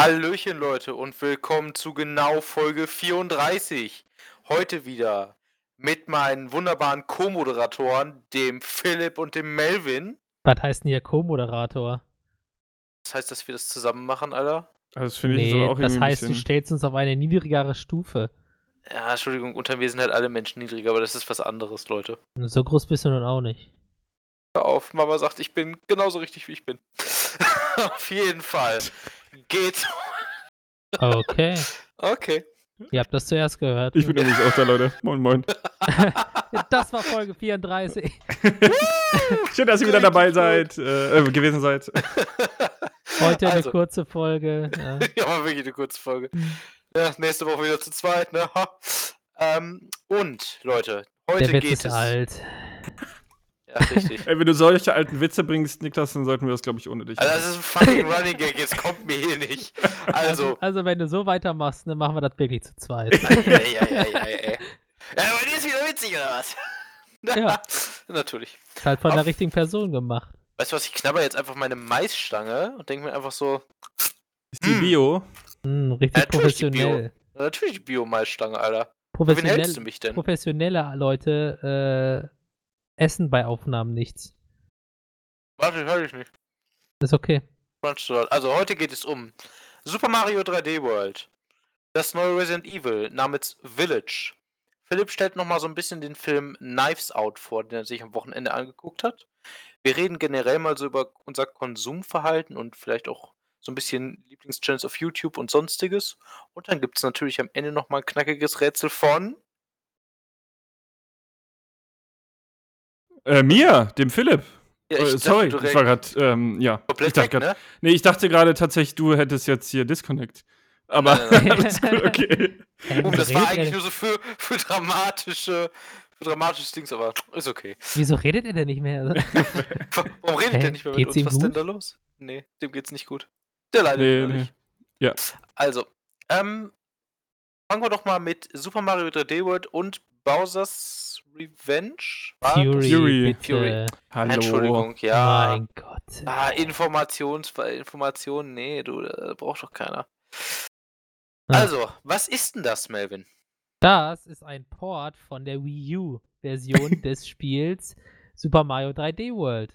Hallöchen Leute und willkommen zu genau Folge 34. Heute wieder mit meinen wunderbaren Co-Moderatoren, dem Philipp und dem Melvin. Was heißt denn hier Co-Moderator? Das heißt, dass wir das zusammen machen, Alter? Also das finde ich Nee, aber auch das heißt, du stellst uns auf eine niedrigere Stufe. Ja, Entschuldigung, unter mir sind halt alle Menschen niedriger, aber das ist was anderes, Leute. So groß bist du nun auch nicht. Hör auf, Mama sagt, ich bin genauso richtig, wie ich bin. auf jeden Fall. Geht's. Okay, Okay. ihr habt das zuerst gehört. Ich bin übrigens auch da, Leute. Moin, moin. das war Folge 34. Schön, dass ihr wieder dabei seid, äh, äh, gewesen seid. Heute eine Also. kurze Folge. Ja. Ja, war wirklich eine kurze Folge. Ja, nächste Woche wieder zu zweit, ne? Ähm, und, Leute, heute Der Witz geht ist es. alt. Ja, richtig. Ey, wenn du solche alten Witze bringst, Niklas, dann sollten wir das, glaube ich, ohne dich Also, das ist ein fucking Running Gag, jetzt kommt mir hier nicht. Also, Also, wenn du so weitermachst, dann machen wir das wirklich zu zweit. ja, ja, ja, ja, ja. Ja, aber die ist wieder witzig, oder was? Ja. Natürlich. Ist halt von der Auf- richtigen Person gemacht. Weißt du was, ich knabber jetzt einfach meine Maisstange und denke mir einfach so, Ist die Hm. Bio? Hm, richtig Natürlich die Bio. professionell. na, natürlich die Bio-Maisstange, Alter. Für wen hältst du Professionell mich denn? professionelle Leute äh, essen bei Aufnahmen nichts. Warte, höre ich nicht. Ist okay. Also heute geht es um Super Mario 3D World, das neue Resident Evil namens Village. Philipp stellt nochmal so ein bisschen den Film Knives Out vor, den er sich am Wochenende angeguckt hat. Wir reden generell mal so über unser Konsumverhalten und vielleicht auch so ein bisschen Lieblingschannels auf YouTube und sonstiges. Und dann gibt es natürlich am Ende nochmal ein knackiges Rätsel von. Äh, mir, dem Philipp. Ja, Äh, dachte, sorry, ich war gerade, ähm, ja. komplett ich dachte weg, grad, ne? Nee, ich dachte gerade tatsächlich, du hättest jetzt hier Disconnect. Aber Nein, nein, alles gut, okay. Oh, das war eigentlich er- nur so für, für dramatische, für dramatisches Dings, aber ist okay. Wieso redet ihr denn nicht mehr? Warum redet der nicht mehr mit Geht's uns? Was ist denn da los? Nee, dem geht's nicht gut. Der leidet nee, nee. nicht. Ja. Also, ähm, fangen wir doch mal mit Super Mario 3D World und Bowser's Revenge. Fury, Fury. Fury. Hallo. Entschuldigung, ja. Mein Gott. Ah, Informations Informationen, nee, du, äh, braucht doch keiner. Ja. Also, was ist denn das, Melvin? Das ist ein Port von der Wii U-Version des Spiels Super Mario 3D World.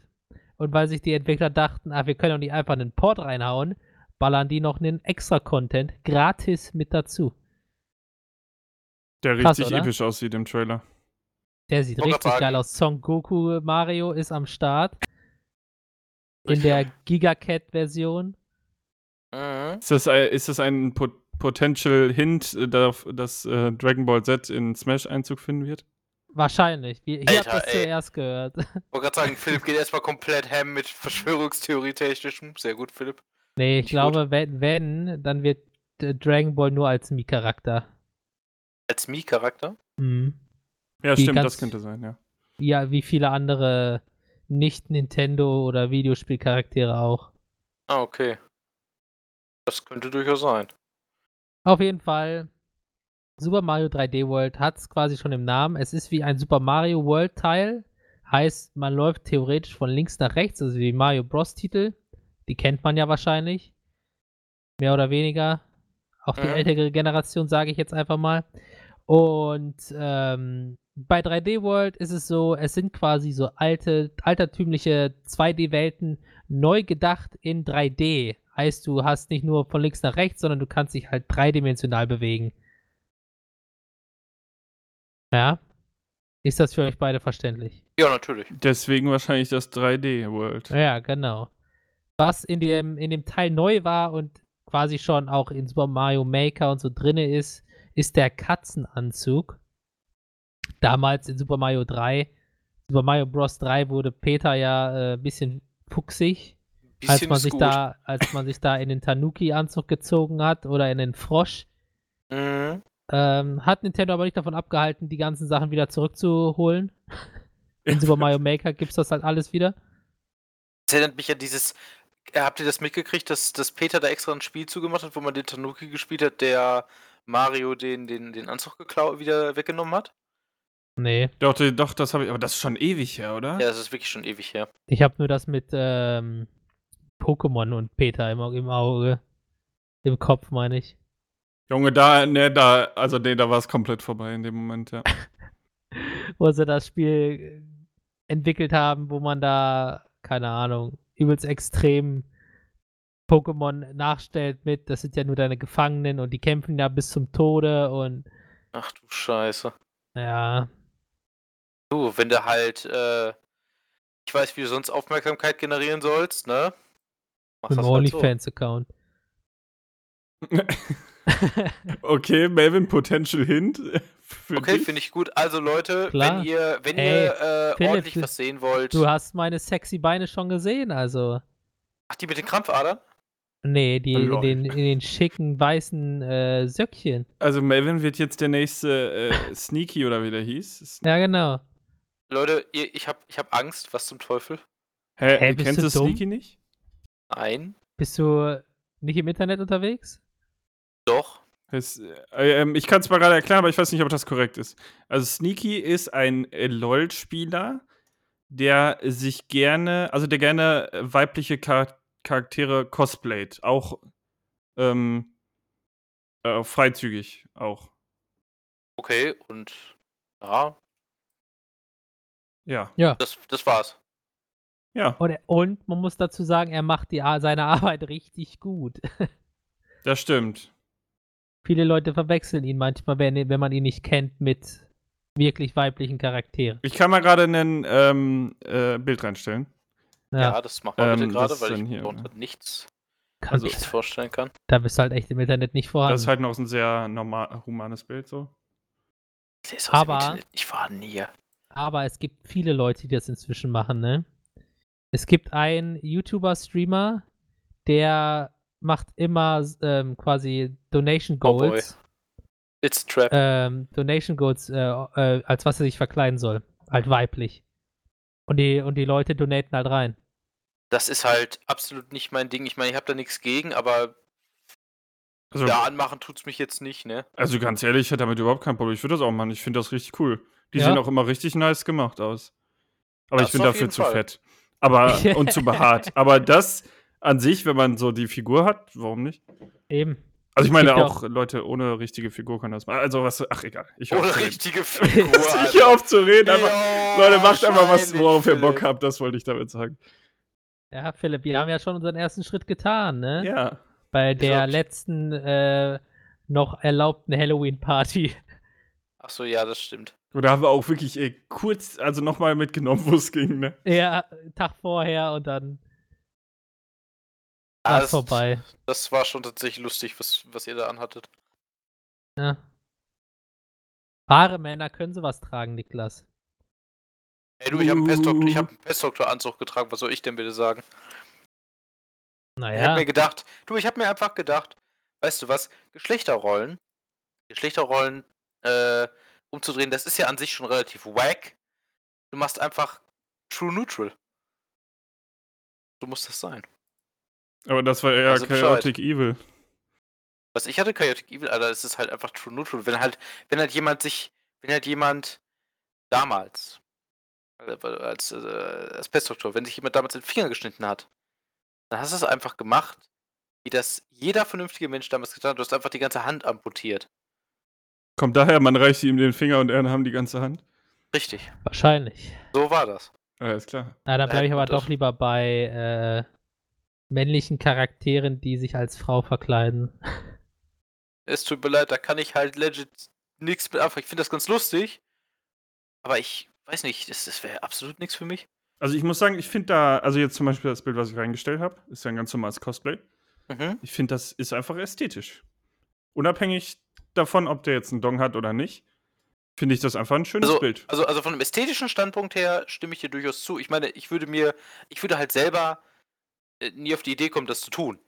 Und weil sich die Entwickler dachten, ah, wir können doch nicht einfach einen Port reinhauen, ballern die noch einen extra Content gratis mit dazu. Der Krass, richtig oder? episch aussieht im Trailer. Der sieht grad richtig geil aus. Son Goku Mario ist am Start. In der Giga-Cat-Version. Mhm. Ist das, ein- ist das ein Pot Potential Hint äh, dass äh, Dragon Ball Z in Smash Einzug finden wird? Wahrscheinlich. Wir, hier habt Alter, das ey. zuerst gehört. Wollte gerade sagen, Philipp geht erstmal komplett ham mit Verschwörungstheorie-technischem. Sehr gut, Philipp. nee, ich Nicht glaube, wenn, wenn, dann wird äh, Dragon Ball nur als Mii-Charakter. Als Mii-Charakter. Mhm. Ja, Die stimmt, ganz- das könnte sein, ja. Ja, wie viele andere Nicht-Nintendo- oder Videospielcharaktere auch. Ah, okay. Das könnte durchaus sein. Auf jeden Fall, Super Mario 3D World hat es quasi schon im Namen. Es ist wie ein Super Mario World Teil. Heißt, man läuft theoretisch von links nach rechts, also wie Mario Bros. Titel. Die kennt man ja wahrscheinlich. Mehr oder weniger. Auch die Mhm. ältere Generation, sage ich jetzt einfach mal. Und ähm, bei 3D World ist es so, es sind quasi so alte, altertümliche 2D-Welten neu gedacht in 3D. Heißt, du hast nicht nur von links nach rechts, sondern du kannst dich halt dreidimensional bewegen. Ja? Ist das für euch beide verständlich? Ja, natürlich. Deswegen wahrscheinlich das 3D World. Ja, genau. Was in dem, in dem Teil neu war und quasi schon auch in Super Mario Maker und so drinne ist, ist der Katzenanzug. Damals in Super Mario 3, Super Mario Bros. 3 wurde Peter ja äh, ein bisschen fuchsig, als Bisschen man ist sich gut. da, als man sich da in den Tanuki-Anzug gezogen hat oder in den Frosch. Mhm. Ähm, hat Nintendo aber nicht davon abgehalten, die ganzen Sachen wieder zurückzuholen. In Super Mario Maker gibt es das halt alles wieder. Das erinnert mich an dieses. Äh, Habt ihr das mitgekriegt, dass, dass Peter da extra ein Spiel zugemacht hat, wo man den Tanuki gespielt hat, der Mario den, den, den Anzug geklau wieder weggenommen hat? Nee, Doch, doch, das habe ich, aber das ist schon ewig her, oder? Ja, das ist wirklich schon ewig her. ich habe nur das mit ähm, Pokémon und Peter im, im Auge. Im Kopf, meine ich. Junge, da, ne, da, also nee, da war es komplett vorbei in dem Moment, ja. Wo sie das Spiel entwickelt haben, wo man da, keine Ahnung, übelst extrem Pokémon nachstellt mit, das sind ja nur deine Gefangenen und die kämpfen ja bis zum Tode und Ach du Scheiße. ja, Du, wenn du halt, äh, ich weiß, wie du sonst Aufmerksamkeit generieren sollst, ne? Machst dem das halt so. OnlyFans-Account. okay, Melvin, Potential Hint. Für Okay, finde ich gut. Also Leute, Klar. wenn ihr, wenn Ey, ihr äh, Philipp, ordentlich was sehen wollt. Du hast meine sexy Beine schon gesehen, also. Ach, die mit den Krampfadern? Nee, die in den, in den schicken weißen äh, Söckchen. Also Melvin wird jetzt der nächste äh, Sneaky oder wie der hieß. Ja, genau. Leute, ihr, ich hab, ich hab Angst. Was zum Teufel? Hä, Hä, bist kennst du du dumm? Sneaky nicht? Nein. Bist du nicht im Internet unterwegs? Doch. Es, äh, ähm, ich kann es mal gerade erklären, aber ich weiß nicht, ob das korrekt ist. Also Sneaky ist ein äh, LOL-Spieler, der sich gerne, also der gerne äh, weibliche Char Charaktere cosplayt. Auch ähm, äh, freizügig auch. Okay, und ja, Ja. Ja. das, das war's. Ja, Und, er- und man muss dazu sagen, er macht die, seine Arbeit richtig gut. das stimmt. Viele Leute verwechseln ihn manchmal, wenn, wenn man ihn nicht kennt, mit wirklich weiblichen Charakteren. Ich kann mal gerade ein ähm, äh, Bild reinstellen. Ja, Ja, das machen wir bitte Ähm, gerade, was weil ich mir hier? darunter nichts, kann also- ich, nichts vorstellen kann. da bist du halt echt im Internet nicht vorhanden. Das ist halt noch ein sehr normal, humanes Bild so. Das ist Aber- nicht vorhanden hier. Aber es gibt viele Leute, die das inzwischen machen, ne? Es gibt einen YouTuber-Streamer, der macht immer ähm, quasi Donation Oh. Goals. It's a Trap. ähm, Donation Goals, äh, äh, als was er sich verkleiden soll. Halt weiblich. Und die, und die Leute donaten halt rein. Das ist halt absolut nicht mein Ding. Ich meine, ich habe da nichts gegen, aber Also, da anmachen tut's mich jetzt nicht, ne? also ganz ehrlich, ich hätte damit überhaupt kein Problem. Ich würde das auch machen. Ich finde das richtig cool. Die Ja. sehen auch immer richtig nice gemacht aus. Aber Das ich bin dafür zu Fall. fett. Aber und zu behaart. Aber das an sich, wenn man so die Figur hat, warum nicht? Eben. Also ich meine ja auch Leute ohne richtige Figur können das machen. Also was, ach egal. Ich Ohne richtige Figur. Ich höre auf zu reden. Einfach, Leute, macht einfach was, worauf ihr Bock habt. Das wollte ich damit sagen. Ja, Philipp, wir haben ja schon unseren ersten Schritt getan, ne? Ja. Bei der letzten äh, noch erlaubten Halloween-Party. Ach so, ja, das stimmt. Und da haben wir auch wirklich ey, kurz, also nochmal mitgenommen, wo es ging, ne? Ja, Tag vorher und dann War das- vorbei. Das war schon tatsächlich lustig, was, was ihr da anhattet. Ja. Wahre Männer können sowas tragen, Niklas. Ey, du, ich habe einen ich hab einen Pestdoktor-Anzug getragen. Was soll ich denn bitte sagen? Ich habe Naja, mir gedacht, du, ich habe mir einfach gedacht, weißt du was, Geschlechterrollen, Geschlechterrollen äh, umzudrehen, das ist ja an sich schon relativ wack. Du machst einfach True Neutral. So muss das sein. Aber das war eher Also Bescheid. Chaotic Evil. Was ich hatte, Chaotic Evil, Alter, es ist halt einfach True Neutral. Wenn halt, wenn halt jemand sich, wenn halt jemand damals, äh, als, äh, als wenn sich jemand damals den Finger geschnitten hat, dann hast du es einfach gemacht, wie das jeder vernünftige Mensch damals getan hat. Du hast einfach die ganze Hand amputiert. Kommt daher, man reicht ihm den Finger und er haben die ganze Hand. Richtig. wahrscheinlich. So war das. Alles klar. Na, dann bleibe ich aber doch lieber bei äh, männlichen Charakteren, die sich als Frau verkleiden. Es tut mir leid, da kann ich halt legit nichts mit anfangen. Ich finde das ganz lustig, aber ich weiß nicht, das, das wäre absolut nichts für mich. Also ich muss sagen, ich finde da, also jetzt zum Beispiel das Bild, was ich reingestellt habe, ist ja ein ganz normales Cosplay. Mhm. Ich finde, das ist einfach ästhetisch. Unabhängig davon, ob der jetzt einen Dong hat oder nicht, finde ich das einfach ein schönes Also, Bild. also, also von einem ästhetischen Standpunkt her stimme ich dir durchaus zu. Ich meine, ich würde mir, ich würde halt selber nie auf die Idee kommen, das zu tun.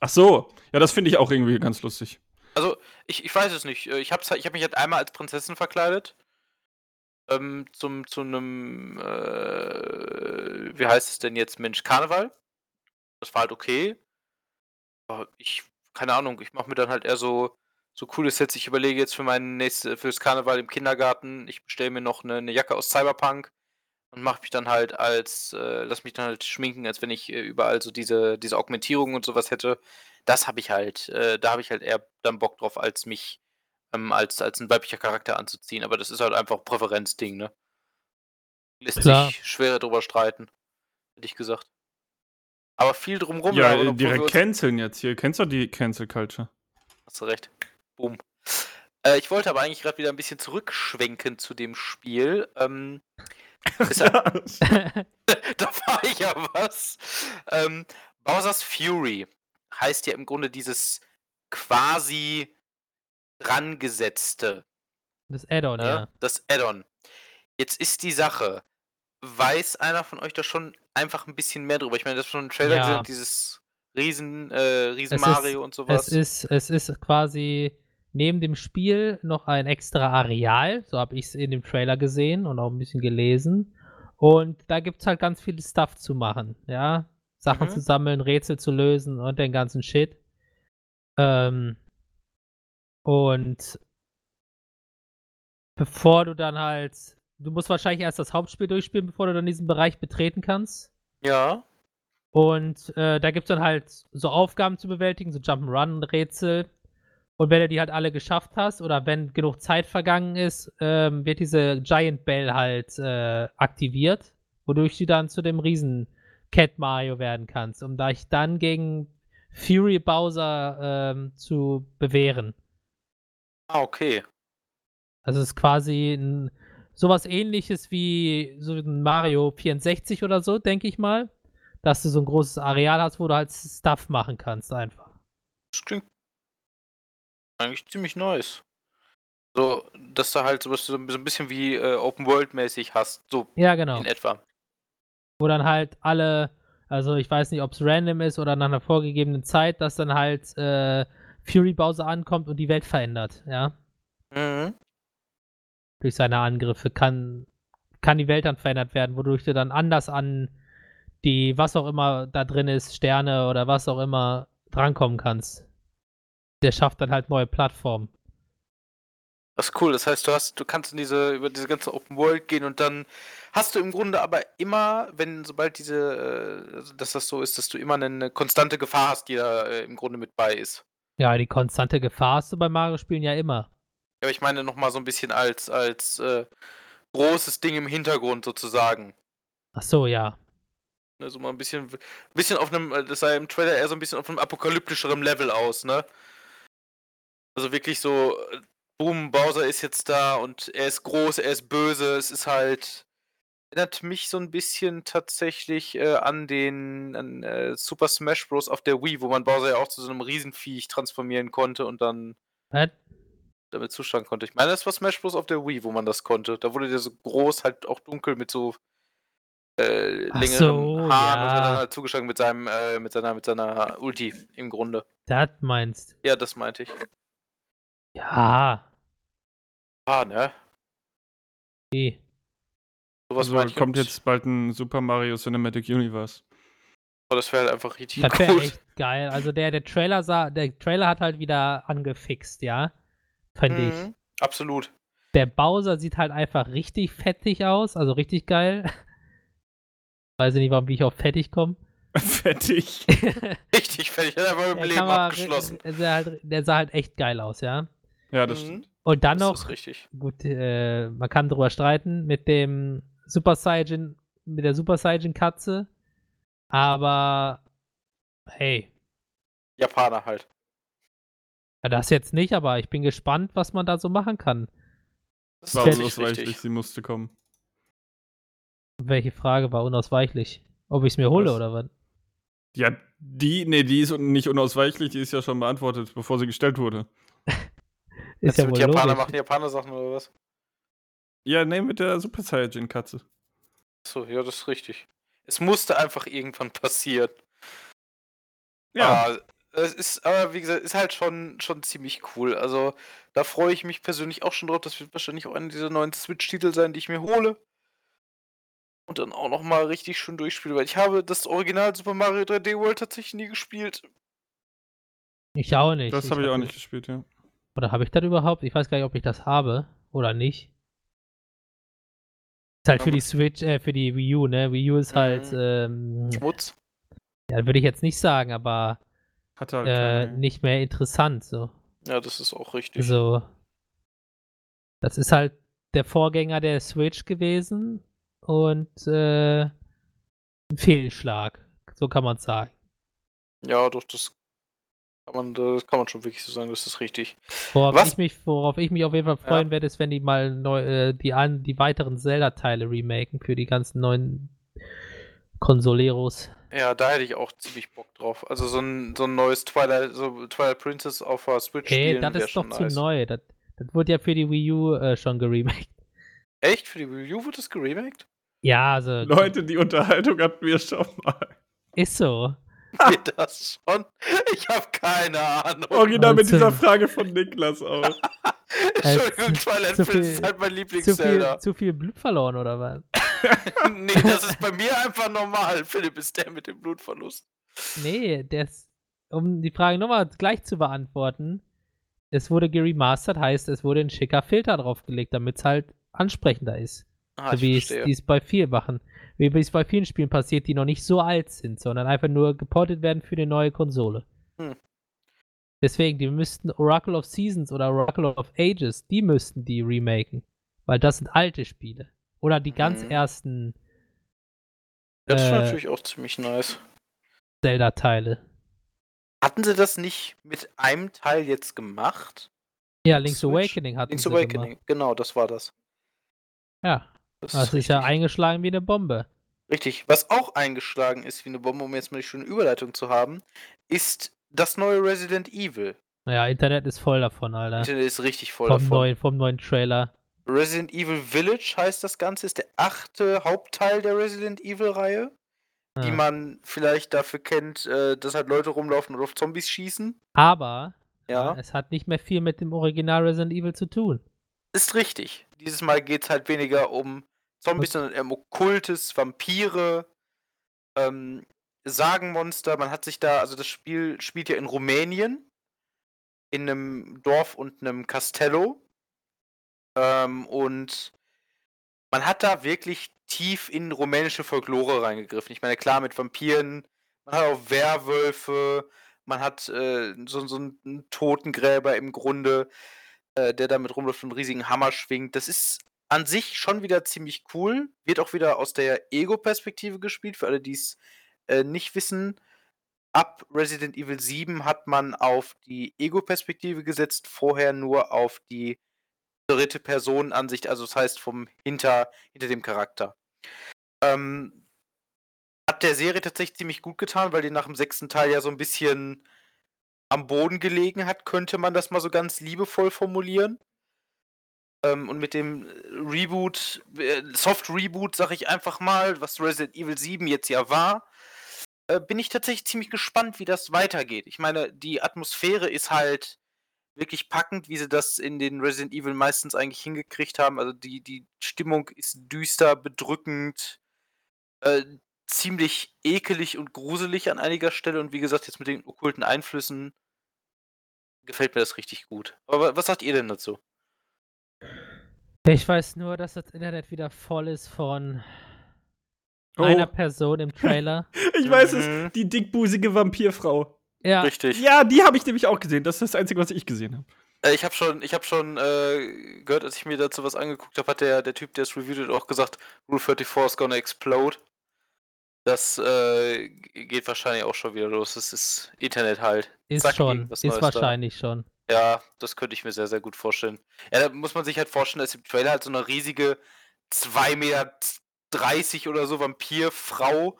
Ach so, ja, das finde ich auch irgendwie ganz lustig. Also, ich, ich weiß es nicht. Äh, Ich habe ich hab mich halt einmal als Prinzessin verkleidet. Ähm, zum, zu einem, äh, wie heißt es denn jetzt, Mensch, Karneval. Das war halt okay. Aber ich, keine Ahnung, ich mache mir dann halt eher so, so coole Sets. Ich überlege jetzt für mein nächstes, fürs Karneval im Kindergarten, ich bestelle mir noch eine, eine Jacke aus Cyberpunk und mache mich dann halt als, äh, lass mich dann halt schminken, als wenn ich äh, überall so diese, diese Augmentierung und sowas hätte. das habe ich halt, äh, da habe ich halt eher dann Bock drauf, als mich ähm, als, als ein weiblicher Charakter anzuziehen. Aber das ist halt einfach Präferenzding, ne? Lässt Klar. sich schwerer drüber streiten, hätte ich gesagt. Aber viel drumrum. Ja, labern, äh, direkt canceln jetzt hier. Kennst du die Cancel Culture? Hast du recht. Boom. Äh, ich wollte aber eigentlich gerade wieder ein bisschen zurückschwenken zu dem Spiel. Ähm, da war ich ja was. Ähm, Bowser's Fury heißt ja im Grunde dieses quasi drangesetzte, das Add-on, ne? ja. das Add-on. Jetzt ist die Sache, weiß einer von euch da schon einfach ein bisschen mehr drüber? Ich meine, das ist schon ein Trailer Ja. gesehen, dieses Riesen, äh, Riesen Es ist- Mario und sowas. Es ist, es ist quasi neben dem Spiel noch ein extra Areal, so habe ich es in dem Trailer gesehen und auch ein bisschen gelesen. Und da gibt es halt ganz viel Stuff zu machen, ja. Sachen Mhm. zu sammeln, Rätsel zu lösen und den ganzen Shit. Ähm, und bevor du dann halt, du musst wahrscheinlich erst das Hauptspiel durchspielen, bevor du dann diesen Bereich betreten kannst. ja. Und äh, da gibt es dann halt so Aufgaben zu bewältigen, so Jump'n'Run-Rätsel. Und wenn du die halt alle geschafft hast oder wenn genug Zeit vergangen ist, ähm, wird diese Giant Bell halt äh, aktiviert, wodurch du dann zu dem riesen Cat Mario werden kannst, um dich dann gegen Fury Bowser ähm, zu bewähren. Ah, okay. Also es ist quasi ein, sowas ähnliches wie so ein Mario 64 oder so, denke ich mal. Dass du so ein großes Areal hast, wo du halt Stuff machen kannst einfach. Das klingt eigentlich ziemlich nice. So, dass du halt sowas so so ein bisschen wie äh, Open World mäßig hast, so Ja, genau. in etwa. Wo dann halt alle, also ich weiß nicht, ob es random ist oder nach einer vorgegebenen Zeit, dass dann halt äh, Fury Bowser ankommt und die Welt verändert, ja. Mhm. Durch seine Angriffe kann, kann die Welt dann verändert werden, wodurch du dann anders an die, was auch immer da drin ist, Sterne oder was auch immer, drankommen kannst. Der schafft dann halt neue Plattformen. Das ist cool. Das heißt, du hast, du kannst in diese, über diese ganze Open World gehen und dann hast du im Grunde aber immer, wenn, sobald diese, äh, also dass das so ist, dass du immer eine konstante Gefahr hast, die da äh, im Grunde mit bei ist. Ja, die konstante Gefahr hast du bei Mario-Spielen ja immer. Ja, aber ich meine nochmal so ein bisschen als, als äh, großes Ding im Hintergrund sozusagen. Ach so, ja. Ne, so mal ein bisschen, bisschen auf einem, äh, das sah im Trailer eher so ein bisschen auf einem apokalyptischeren Level aus, ne? Also wirklich so, äh, boom, Bowser ist jetzt da und er ist groß, er ist böse, es ist halt, erinnert mich so ein bisschen tatsächlich äh, an den an, äh, Super Smash Bros. auf der Wii, wo man Bowser ja auch zu so einem Riesenviech transformieren konnte und dann Was? damit zuschlagen konnte. Ich meine, das war Smash Bros. auf der Wii, wo man das konnte. Da wurde der so groß, halt auch dunkel mit so äh, längeren so, Haaren und hat dann ja. halt zugeschlagen mit seinem, äh, mit seiner, mit seiner Ulti im Grunde. Das meinst. Ja, das meinte ich. Ja. Ah, ne? Okay. Sowas Also ich. kommt jetzt bald ein Super Mario Cinematic Universe. Oh, das wäre halt einfach richtig Das wäre gut. echt geil. Also der, der Trailer sah, der Trailer hat halt wieder angefixt, ja. Ich. Mhm, Absolut. Der Bowser sieht halt einfach richtig fettig aus, also richtig geil. Weiß ich nicht, warum wie ich auf fettig komme. Fettig. Richtig fertig. Hat einfach mit dem Der, Leben abgeschlossen. der, sah halt, der sah halt echt geil aus, ja. Ja, das Mhm, stimmt. Und dann das noch, ist richtig. gut, äh, man kann drüber streiten, mit dem Super Saiyan, mit der Super Saiyan Katze. Aber hey, Japaner halt. ja, das jetzt nicht, aber ich bin gespannt, was man da so machen kann. Das War unausweichlich, sie musste kommen. Welche Frage war unausweichlich? Ob ich es mir hole Was? oder was? Ja, die, nee, die ist nicht unausweichlich, die ist ja schon beantwortet, bevor sie gestellt wurde. Ist Jetzt ja mit wohl Japaner logisch. machen Japaner Sachen oder was? Ja, nee, mit der Super Saiyajin-Katze. So, ja, das ist richtig. Es musste einfach irgendwann passieren. Ja, Ah, es ist, aber wie gesagt, ist halt schon, schon ziemlich cool. Also, da freue ich mich persönlich auch schon drauf. Das wird wahrscheinlich auch einer dieser neuen Switch-Titel sein, die ich mir hole. Und dann auch nochmal richtig schön durchspiele, weil ich habe das Original Super Mario 3D World tatsächlich nie gespielt. Ich auch nicht. das habe ich auch nicht gespielt, ja. Oder habe ich das überhaupt? Ich weiß gar nicht, ob ich das habe oder nicht. Ist halt für die Switch, äh, für die Wii U, ne? Wii U ist halt, Mhm. ähm, Schmutz. ja, würde ich jetzt nicht sagen, aber Hat halt äh, nicht mehr interessant. So. Ja, das ist auch richtig. Also, das ist halt der Vorgänger der Switch gewesen und äh, ein Fehlschlag. So kann man sagen. Ja, doch, das man, das kann man schon wirklich so sagen, das ist richtig. Worauf Was? ich, mich, worauf ich mich auf jeden Fall Ja. freuen werde, ist, wenn die mal neu, äh, die, an, die weiteren Zelda-Teile remaken für die ganzen neuen Konsoleros. Ja, da hätte ich auch ziemlich Bock drauf. Also so ein, so ein neues Twilight, so Twilight Princess auf der Switch Ey, spielen das ist doch zu nice. neu. Das, das wurde ja für die Wii U äh, schon geremaked. Echt? Für die Wii U wird das geremaked? Ja, also Leute, die Unterhaltung hatten wir schon mal. ist so. Wird das schon? Ich habe keine Ahnung. Original mit dieser Frage von Niklas auch. Entschuldigung, zu- Twilight zu viel- ist halt mein Zu Lieblings-Zelda. zu viel Blut verloren oder was? nee, das ist bei mir einfach normal. Philipp ist der mit dem Blutverlust. Nee, das, um die Frage nochmal gleich zu beantworten, es wurde geremastert, heißt, es wurde ein schicker Filter draufgelegt, damit es halt ansprechender ist. Ah, so wie es die es bei vielen machen. Wie es bei vielen Spielen passiert, die noch nicht so alt sind, sondern einfach nur geportet werden für die neue Konsole. Hm. Deswegen, die müssten Oracle of Seasons oder Oracle of Ages, die müssten die remaken. Weil das sind alte Spiele. Oder die ganz Mhm. ersten Das ist äh, natürlich auch ziemlich nice. Zelda-Teile. Hatten sie das nicht mit einem Teil jetzt gemacht? Ja, Link's Switch? Awakening hatten Link's sie Awakening, Gemacht. genau, das war das. Ja, Das das ist ja richtig. eingeschlagen wie eine Bombe. Richtig. Was auch eingeschlagen ist wie eine Bombe, um jetzt mal die schöne Überleitung zu haben, ist das neue Resident Evil. Ja, Internet ist voll davon, Alter. Internet ist richtig voll Vom davon. neuen, vom neuen Trailer. Resident Evil Village heißt das Ganze, ist der achte Hauptteil der Resident Evil-Reihe, die Ja. man vielleicht dafür kennt, äh, dass halt Leute rumlaufen und auf Zombies schießen. Aber Ja, es hat nicht mehr viel mit dem Original Resident Evil zu tun. ist richtig. Dieses Mal geht es halt weniger um Zombies, sondern eher um Okkultes, Vampire, ähm, Sagenmonster. Man hat sich da, also das Spiel spielt ja in Rumänien, in einem Dorf und einem Castello. Ähm, und man hat da wirklich tief in rumänische Folklore reingegriffen. Ich meine, klar, mit Vampiren, man hat auch Werwölfe, man hat äh, so, so einen Totengräber im Grunde, äh, der damit rumläuft und einen riesigen Hammer schwingt. Das ist an sich schon wieder ziemlich cool. Wird auch wieder aus der Ego-Perspektive gespielt, für alle, die es äh, nicht wissen. Ab Resident Evil 7 hat man auf die Ego-Perspektive gesetzt, vorher nur auf die dritte Personenansicht, also das heißt vom hinter, hinter dem Charakter. Ähm, hat der Serie tatsächlich ziemlich gut getan, weil die nach dem sechsten Teil ja so ein bisschen am Boden gelegen hat, könnte man das mal so ganz liebevoll formulieren. Ähm, und mit dem Reboot, äh, Soft Reboot, sag ich einfach mal, was Resident Evil 7 jetzt ja war, äh, bin ich tatsächlich ziemlich gespannt, wie das weitergeht. Ich meine, die Atmosphäre ist halt wirklich packend, wie sie das in den Resident Evil meistens eigentlich hingekriegt haben. Also die, die Stimmung ist düster, bedrückend, äh, ziemlich ekelig und gruselig an einiger Stelle. Und wie gesagt, jetzt mit den okkulten Einflüssen gefällt mir das richtig gut. Aber wa- was sagt ihr denn dazu? Ich weiß nur, dass das Internet wieder voll ist von Oh. einer Person im Trailer. Ich weiß Mhm. es, die dickbusige Vampirfrau. ja, Richtig. Ja, die habe ich nämlich auch gesehen. Das ist das Einzige, was ich gesehen habe. Äh, ich habe schon, ich hab schon äh, gehört, als ich mir dazu was angeguckt habe, hat der, der Typ, der es reviewt hat, auch gesagt, Rule 34 is gonna explode. Das äh, geht wahrscheinlich auch schon wieder los. Das ist Internet halt. ist Zack, schon. Ist Neues da. wahrscheinlich schon. Ja, das könnte ich mir sehr, sehr gut vorstellen. Ja, da muss man sich halt vorstellen, dass im Trailer halt so eine riesige 2,30 Meter oder so Vampirfrau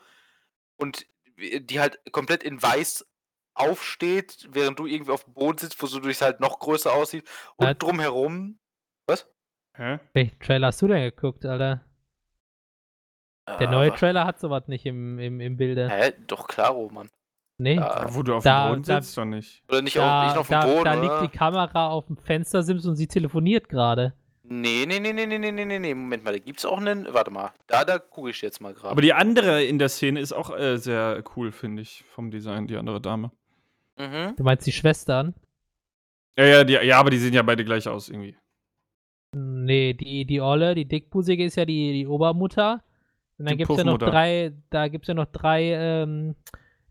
und die halt komplett in weiß aufsteht, während du irgendwie auf dem Boden sitzt, wo so durchs halt noch größer aussieht. Und Äh, drumherum. Was? Hä? Welchen Trailer hast du denn geguckt, Alter? Der neue äh, Trailer hat sowas nicht im, im, im Bilde. Hä? Doch, klar, Mann. Nee. Da, wo du auf da, dem Boden da, sitzt, doch nicht. Oder nicht, da, auf, nicht auf dem Boden, Da oder? liegt die Kamera auf dem Fenstersims und sie telefoniert gerade. Nee, nee, nee, nee, nee, nee, nee, nee, Moment mal, da gibt's auch einen. Warte mal, da, da gucke ich jetzt mal gerade. Aber die andere in der Szene ist auch äh, sehr cool, finde ich, vom Design, die andere Dame. Mhm. Du meinst die Schwestern? Ja, ja, die, ja, aber die sehen ja beide gleich aus irgendwie. Nee, die, die Olle, die dickbusige ist ja die, die Obermutter. Und dann gibt es ja noch drei, da gibt es ja noch drei ähm,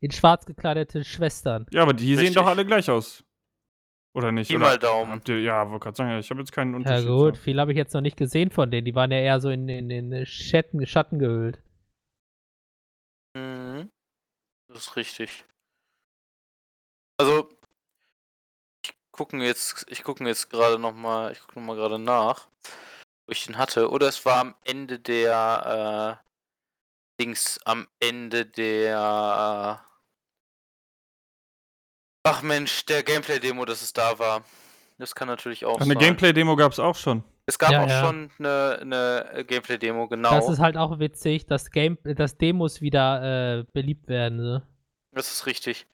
in schwarz gekleidete Schwestern. Ja, aber die sehen Richtig. doch alle gleich aus. Oder nicht? Pi Oder mal Daumen. Ihr, ja, wollte gerade sagen, ich habe jetzt keinen Ja Unterschied. gut, so. viel habe ich jetzt noch nicht gesehen von denen. Die waren ja eher so in, in, in Schatten, Schatten gehüllt. Mhm. Das ist richtig. Also, ich gucke jetzt, ich gucke jetzt gerade noch mal, ich gucke noch mal gerade nach, wo ich den hatte. Oder es war am Ende der äh, Dings, am Ende der Ach Mensch, der Gameplay-Demo, dass es da war. Das kann natürlich auch eine sein. Gameplay-Demo gab es auch schon. Es gab Ja, auch ja. schon eine, eine Gameplay-Demo, genau. Das ist halt auch witzig, dass Game, dass Demos wieder äh, beliebt werden. Ne? Das ist richtig.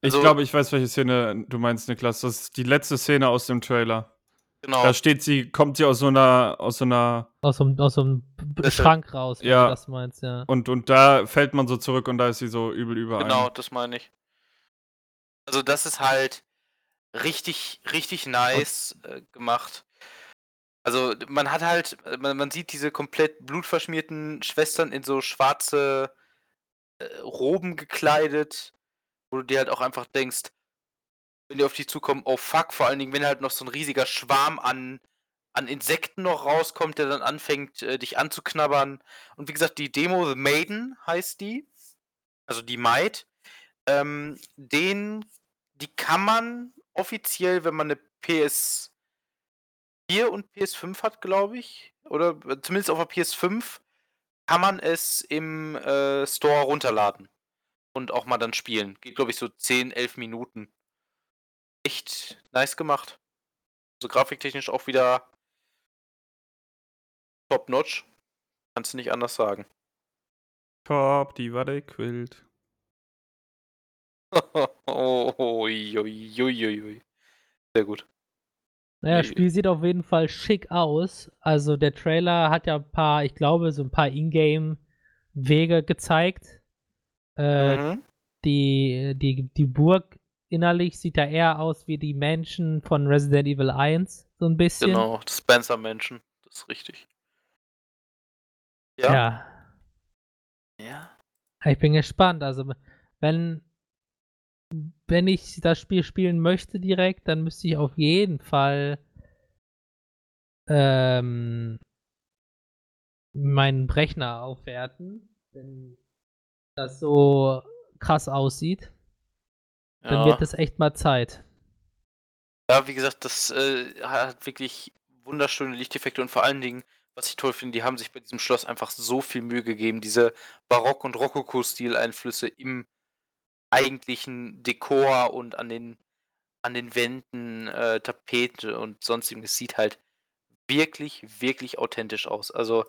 Ich Also- glaube, ich weiß, welche Szene du meinst, Niklas. Das ist die letzte Szene aus dem Trailer. Genau. Da steht sie, kommt sie aus so einer, aus so einer, Aus so, einem- aus so einem Schrank raus, wenn Ja. du das meinst, ja. und, und da fällt man so zurück und da ist sie so übel überall. Genau, das meine ich. Also das ist halt richtig, richtig nice äh, gemacht. Also man hat halt, man, man sieht diese komplett blutverschmierten Schwestern in so schwarze äh, Roben gekleidet, wo du dir halt auch einfach denkst, wenn die auf dich zukommen, oh fuck, vor allen Dingen, wenn halt noch so ein riesiger Schwarm an, an Insekten noch rauskommt, der dann anfängt, äh, dich anzuknabbern. Und wie gesagt, die Demo The Maiden heißt die. Also die Maid. Ähm, den, die kann man offiziell, wenn man eine PS4 und PS5 hat, glaube ich, oder äh, zumindest auf der PS5, kann man es im äh, Store runterladen und auch mal dann spielen. Geht, glaube ich, so 10, 11 Minuten. Echt nice gemacht. Also grafiktechnisch auch wieder top-notch. Kannst du nicht anders sagen. Top, die oh, ui, ui. Sehr gut. Naja, das. Spiel sieht auf jeden Fall schick aus. Also der Trailer hat ja ein paar, ich glaube, so ein paar Ingame-Wege gezeigt. Äh, Mhm. die, die, die Burg innerlich sieht ja eher aus wie die Menschen von Resident Evil 1, so ein bisschen. Genau, Spencer-Menschen. Das ist richtig. Ja. Ja. Ja. Ich bin gespannt. Also, wenn, wenn ich das Spiel spielen möchte direkt, dann müsste ich auf jeden Fall ähm, meinen Rechner aufwerten. Wenn das so krass aussieht, dann wird es echt mal Zeit. Ja, wie gesagt, das äh, hat wirklich wunderschöne Lichteffekte und vor allen Dingen, was ich toll finde, die haben sich bei diesem Schloss einfach so viel Mühe gegeben, diese Barock- und Rokoko-Stil-Einflüsse im eigentlichen Dekor und an den, an den Wänden, äh, Tapete und sonstiges sieht halt wirklich, wirklich authentisch aus. Also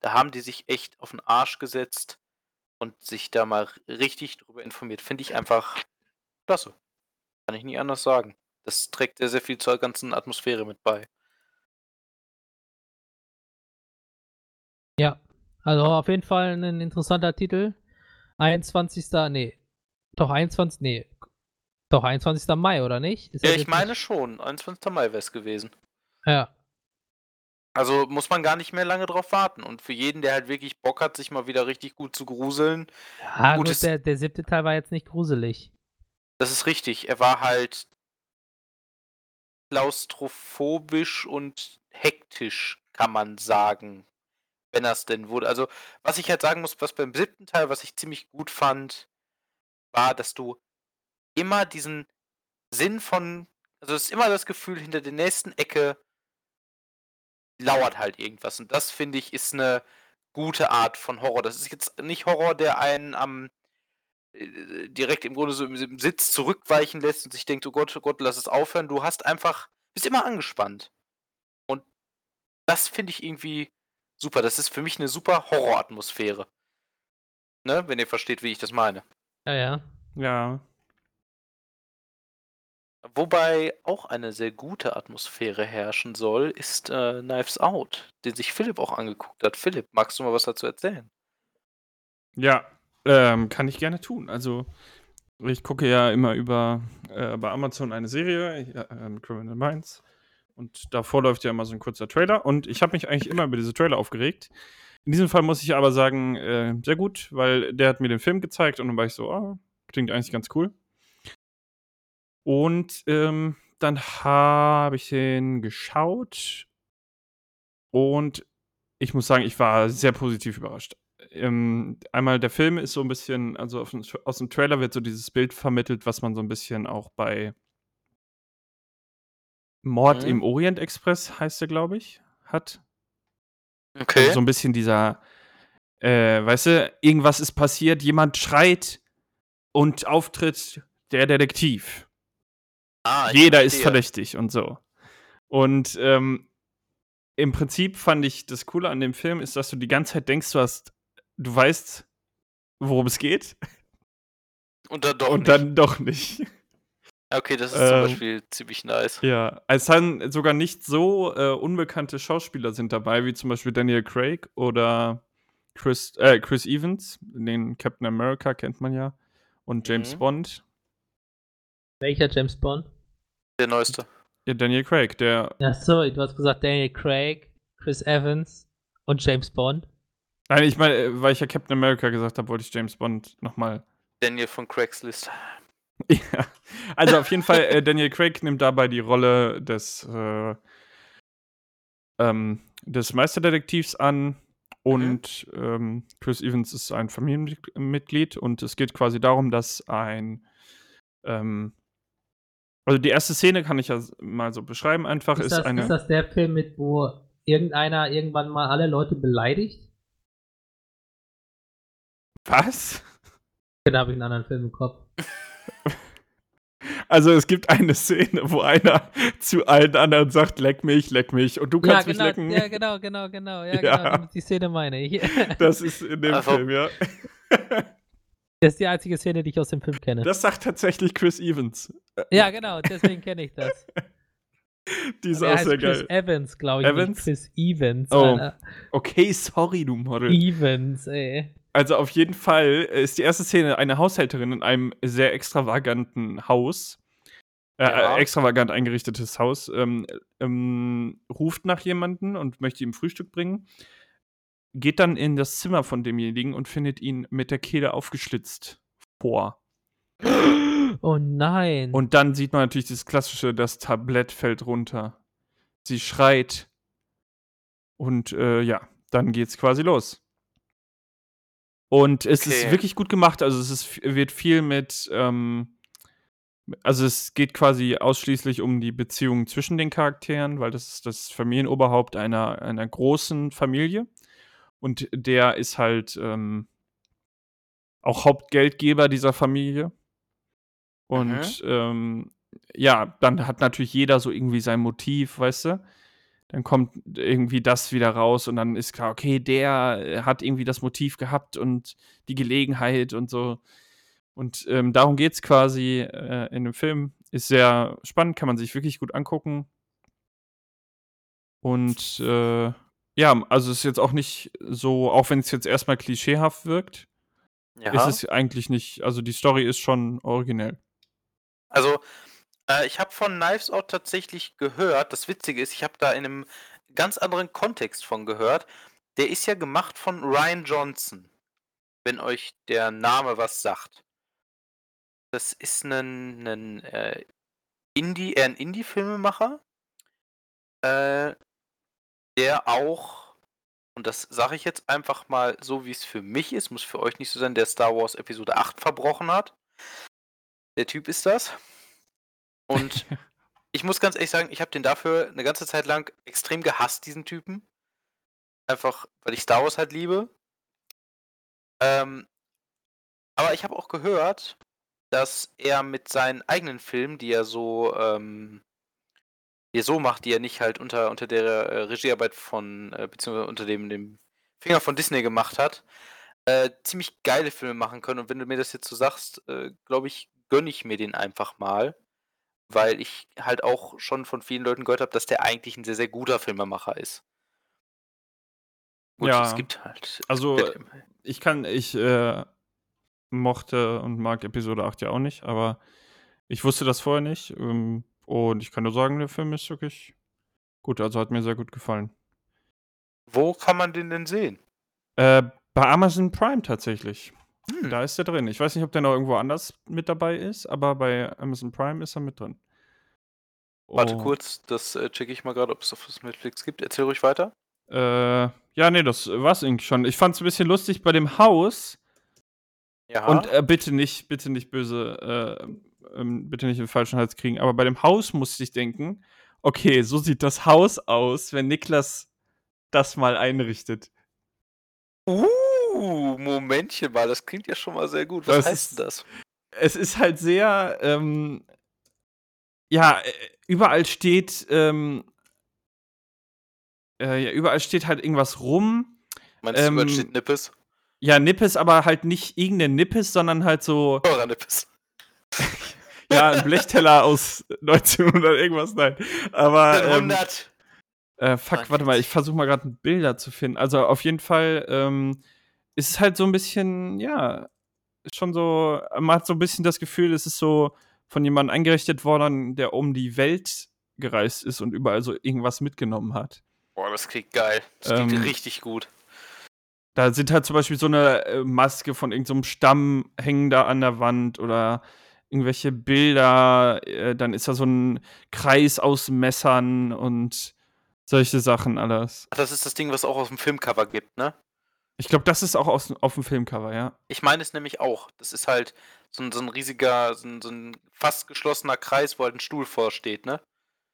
da haben die sich echt auf den Arsch gesetzt und sich da mal richtig drüber informiert. Finde ich einfach klasse. Kann ich nie anders sagen. Das trägt sehr, sehr viel zur ganzen Atmosphäre mit bei. Ja, also auf jeden Fall ein interessanter Titel. 21. Nee. Doch 21. Nee. Doch 21. Mai, oder nicht? Ist Ja, ich meine nicht- schon. 21. Mai wäre es gewesen. Ja. Also muss man gar nicht mehr lange drauf warten. Und für jeden, der halt wirklich Bock hat, sich mal wieder richtig gut zu gruseln, Ja, Gut, der, der siebte Teil war jetzt nicht gruselig. Das ist richtig. Er war halt klaustrophobisch und hektisch, kann man sagen. Wenn er es denn wurde. Also, was ich halt sagen muss, was beim siebten Teil, was ich ziemlich gut fand, war, dass du immer diesen Sinn von, also es ist immer das Gefühl, hinter der nächsten Ecke lauert halt irgendwas. Und das, finde ich, ist eine gute Art von Horror. Das ist jetzt nicht Horror, der einen am direkt im Grunde so im, im Sitz zurückweichen lässt und sich denkt, oh Gott, oh Gott, lass es aufhören. Du hast einfach, bist immer angespannt. Und das finde ich irgendwie super. Das ist für mich eine super Horroratmosphäre. Ne, wenn ihr versteht, wie ich das meine. Ja, ja. Ja. Wobei auch eine sehr gute Atmosphäre herrschen soll, ist äh, Knives Out, den sich Philipp auch angeguckt hat. Philipp, magst du mal was dazu erzählen? Ja, ähm, kann ich gerne tun. Also, ich gucke ja immer über äh, bei Amazon eine Serie, ja, ähm, Criminal Minds. Und davor läuft ja immer so ein kurzer Trailer. Und ich habe mich eigentlich immer über diese Trailer aufgeregt. In diesem Fall muss ich aber sagen, äh, sehr gut, weil der hat mir den Film gezeigt und dann war ich so, ah, Klingt eigentlich ganz cool. Und, ähm, dann habe ich den geschaut und ich muss sagen, ich war sehr positiv überrascht. Ähm, einmal der Film ist so 'n bisschen also auf'm aus dem Trailer wird so dieses Bild vermittelt, was man so 'n bisschen auch bei Mord Mhm. im Orient Express heißt der, glaube ich, hat. Also, Okay. so 'n bisschen dieser äh, weißt du, irgendwas ist passiert, jemand schreit und auftritt der Detektiv. Ah, Jeder ist verdächtig und so. Und, ähm, im Prinzip fand ich das Coole an dem Film ist, dass du die ganze Zeit denkst, du hast du weißt, worum es geht Und dann doch und nicht. dann doch nicht. Okay, das ist zum Ähm, Beispiel ziemlich nice. ja, es dann sogar nicht so, äh, unbekannte Schauspieler sind dabei, wie zum Beispiel Daniel Craig oder Chris äh, Chris Evans, den Captain America kennt man ja und James Mhm. Bond. Welcher James Bond? Der neueste. Ja, Daniel Craig, der Ach so, du hast gesagt Daniel Craig, Chris Evans und James Bond. Nein, ich meine, äh, weil ich ja Captain America gesagt habe, wollte ich James Bond noch mal Daniel von Craigslist. Ja, also auf jeden Fall, äh, Daniel Craig nimmt dabei die Rolle des, äh ähm, des Meisterdetektivs an und, ähm, Chris Evans ist ein Familienmitg Mitglied und es geht quasi darum, dass ein, ähm also die erste Szene kann ich ja mal so beschreiben einfach, Ist ist das, ist eine das der Film mit, wo irgendeiner irgendwann mal alle Leute beleidigt? Was? Dann habe ich einen anderen Film im Kopf. Also, es gibt eine Szene, wo einer zu allen anderen sagt: „Leck mich, leck mich und du Ja, kannst mich genau, lecken.“ ja, genau, genau, genau, ja, Ja. genau, die Szene meine ich. Das ist in dem Also Film, ja. Das ist die einzige Szene, die ich aus dem Film kenne. Das sagt tatsächlich Chris Evans. ja, genau, deswegen kenne ich das. Die ist auch sehr Chris geil. Evans, glaube ich, Evans? nicht Chris Evans. Oh. Alter. Okay, sorry, du Model. Evans, ey. Also, auf jeden Fall ist die erste Szene eine Haushälterin in einem sehr extravaganten Haus äh, Ja. äh, extravagant eingerichtetes Haus, ähm, ähm, ruft nach jemanden und möchte ihm Frühstück bringen, geht dann in das Zimmer von demjenigen und findet ihn mit der Kehle aufgeschlitzt vor. Oh nein. Und dann sieht man natürlich das Klassische, das Tablett fällt runter. Sie schreit. Und, äh, ja, dann geht's quasi los. Und es ist Okay. wirklich gut gemacht. Also, es ist wird viel mit, ähm also, es geht quasi ausschließlich um die Beziehung zwischen den Charakteren, weil das ist das Familienoberhaupt einer einer großen Familie. Und der ist halt, ähm auch Hauptgeldgeber dieser Familie. Und, ähm, ja, dann hat natürlich jeder so irgendwie sein Motiv, weißt du? Dann kommt irgendwie das wieder raus und dann ist klar, okay, der, hat irgendwie das Motiv gehabt und die Gelegenheit und so. Und, ähm, darum geht's quasi, äh, in dem Film. Ist sehr spannend, kann man sich wirklich gut angucken. Und, äh, ja, also, ist jetzt auch nicht so auch wenn's jetzt erst mal klischeehaft wirkt, ist Ja. es eigentlich nicht also, die Story ist schon originell. Also, äh, ich habe von Knives Out tatsächlich gehört das Witzige ist, ich habe da in 'nem ganz anderen Kontext von gehört. Der ist ja gemacht von Rian Johnson, wenn euch der Name was sagt. Das ist 'nen 'nen, äh, Indie eher 'n Indie-Filmemacher äh, der auch und das sage ich jetzt einfach mal so, wie's für mich ist, muss für euch nicht so sein, der Star Wars Episode 8 verbrochen hat. Der Typ ist das. Und ich muss ganz ehrlich sagen, ich habe den dafür 'ne ganze Zeit lang extrem gehasst, diesen Typen. Einfach, weil ich Star Wars halt liebe. Ähm, aber ich habe auch gehört, dass er mit seinen eigenen Filmen, die er so, ähm die er so macht, die er nicht halt unter unter der, äh, Regiearbeit von äh, beziehungsweise unter dem dem Finger von Disney gemacht hat, äh, ziemlich geile Filme machen können. Und wenn du mir das jetzt so sagst, äh, glaube ich, gönne ich mir den einfach mal, weil ich halt auch schon von vielen Leuten gehört habe, dass der eigentlich 'n sehr, sehr guter Filmemacher ist. Gut, es Ja. gibt halt es Also, gibt halt äh, immer ich kann ich, äh, mochte und mag Episode 8 ja auch nicht, aber ich wusste das vorher nicht, ähm, und ich kann nur sagen, der Film ist wirklich gut. Also, hat mir sehr gut gefallen. Wo kann man den denn sehen? Äh, bei Amazon Prime tatsächlich. Hm. Da ist der drin. Ich weiß nicht, ob der noch irgendwo anders mit dabei ist, aber bei Amazon Prime ist er mit drin. Warte Oh. kurz, das äh, checke ich mal gerade, ob es auf Netflix gibt. Erzähl ruhig weiter. Äh, ja, nee, das war's irgendwie schon. Ich fand's ein bisschen lustig bei dem Haus. Ja. Und äh, bitte nicht, bitte nicht böse, äh, ähm, bitte nicht den falschen Hals kriegen. Aber bei dem Haus musste ich denken, okay, so sieht das Haus aus, wenn Niklas das mal einrichtet. uh, Momentchen mal, das klingt ja schon mal sehr gut. Was Das heißt ist- denn das? Es ist halt sehr, ähm, ja, äh, überall steht, ähm, äh, ja, überall steht halt irgendwas rum. Meinst du, ähm, überall steht Nippes? Ja, Nippes, aber halt nicht irgendeine Nippes, sondern halt so, Eurer Nippes. ja, ein Blechteller aus 1900 irgendwas, nein. Aber, ähm, 100. Äh, fuck, warte mal, ich versuche mal gerade Bilder zu finden. Also auf jeden Fall ähm, ist halt so ein bisschen, ja, ist schon so, man hat so ein bisschen das Gefühl, es ist so von jemandem eingerichtet worden, der um die Welt gereist ist und überall so irgendwas mitgenommen hat. Boah, das klingt geil. Das klingt Ähm, richtig gut. Da sind halt zum Beispiel so eine äh, Maske von irgendeinem Stamm hängen da an der Wand oder irgendwelche Bilder. Äh, dann ist da so ein Kreis aus Messern und solche Sachen alles. Ach, Das ist das Ding, was auch auf dem Filmcover gibt, ne? Ich glaube, das ist auch aus, auf dem Filmcover, ja. Ich meine es nämlich auch. Das ist halt so ein, so ein riesiger, so ein, so ein fast geschlossener Kreis, wo halt ein Stuhl vorsteht, ne?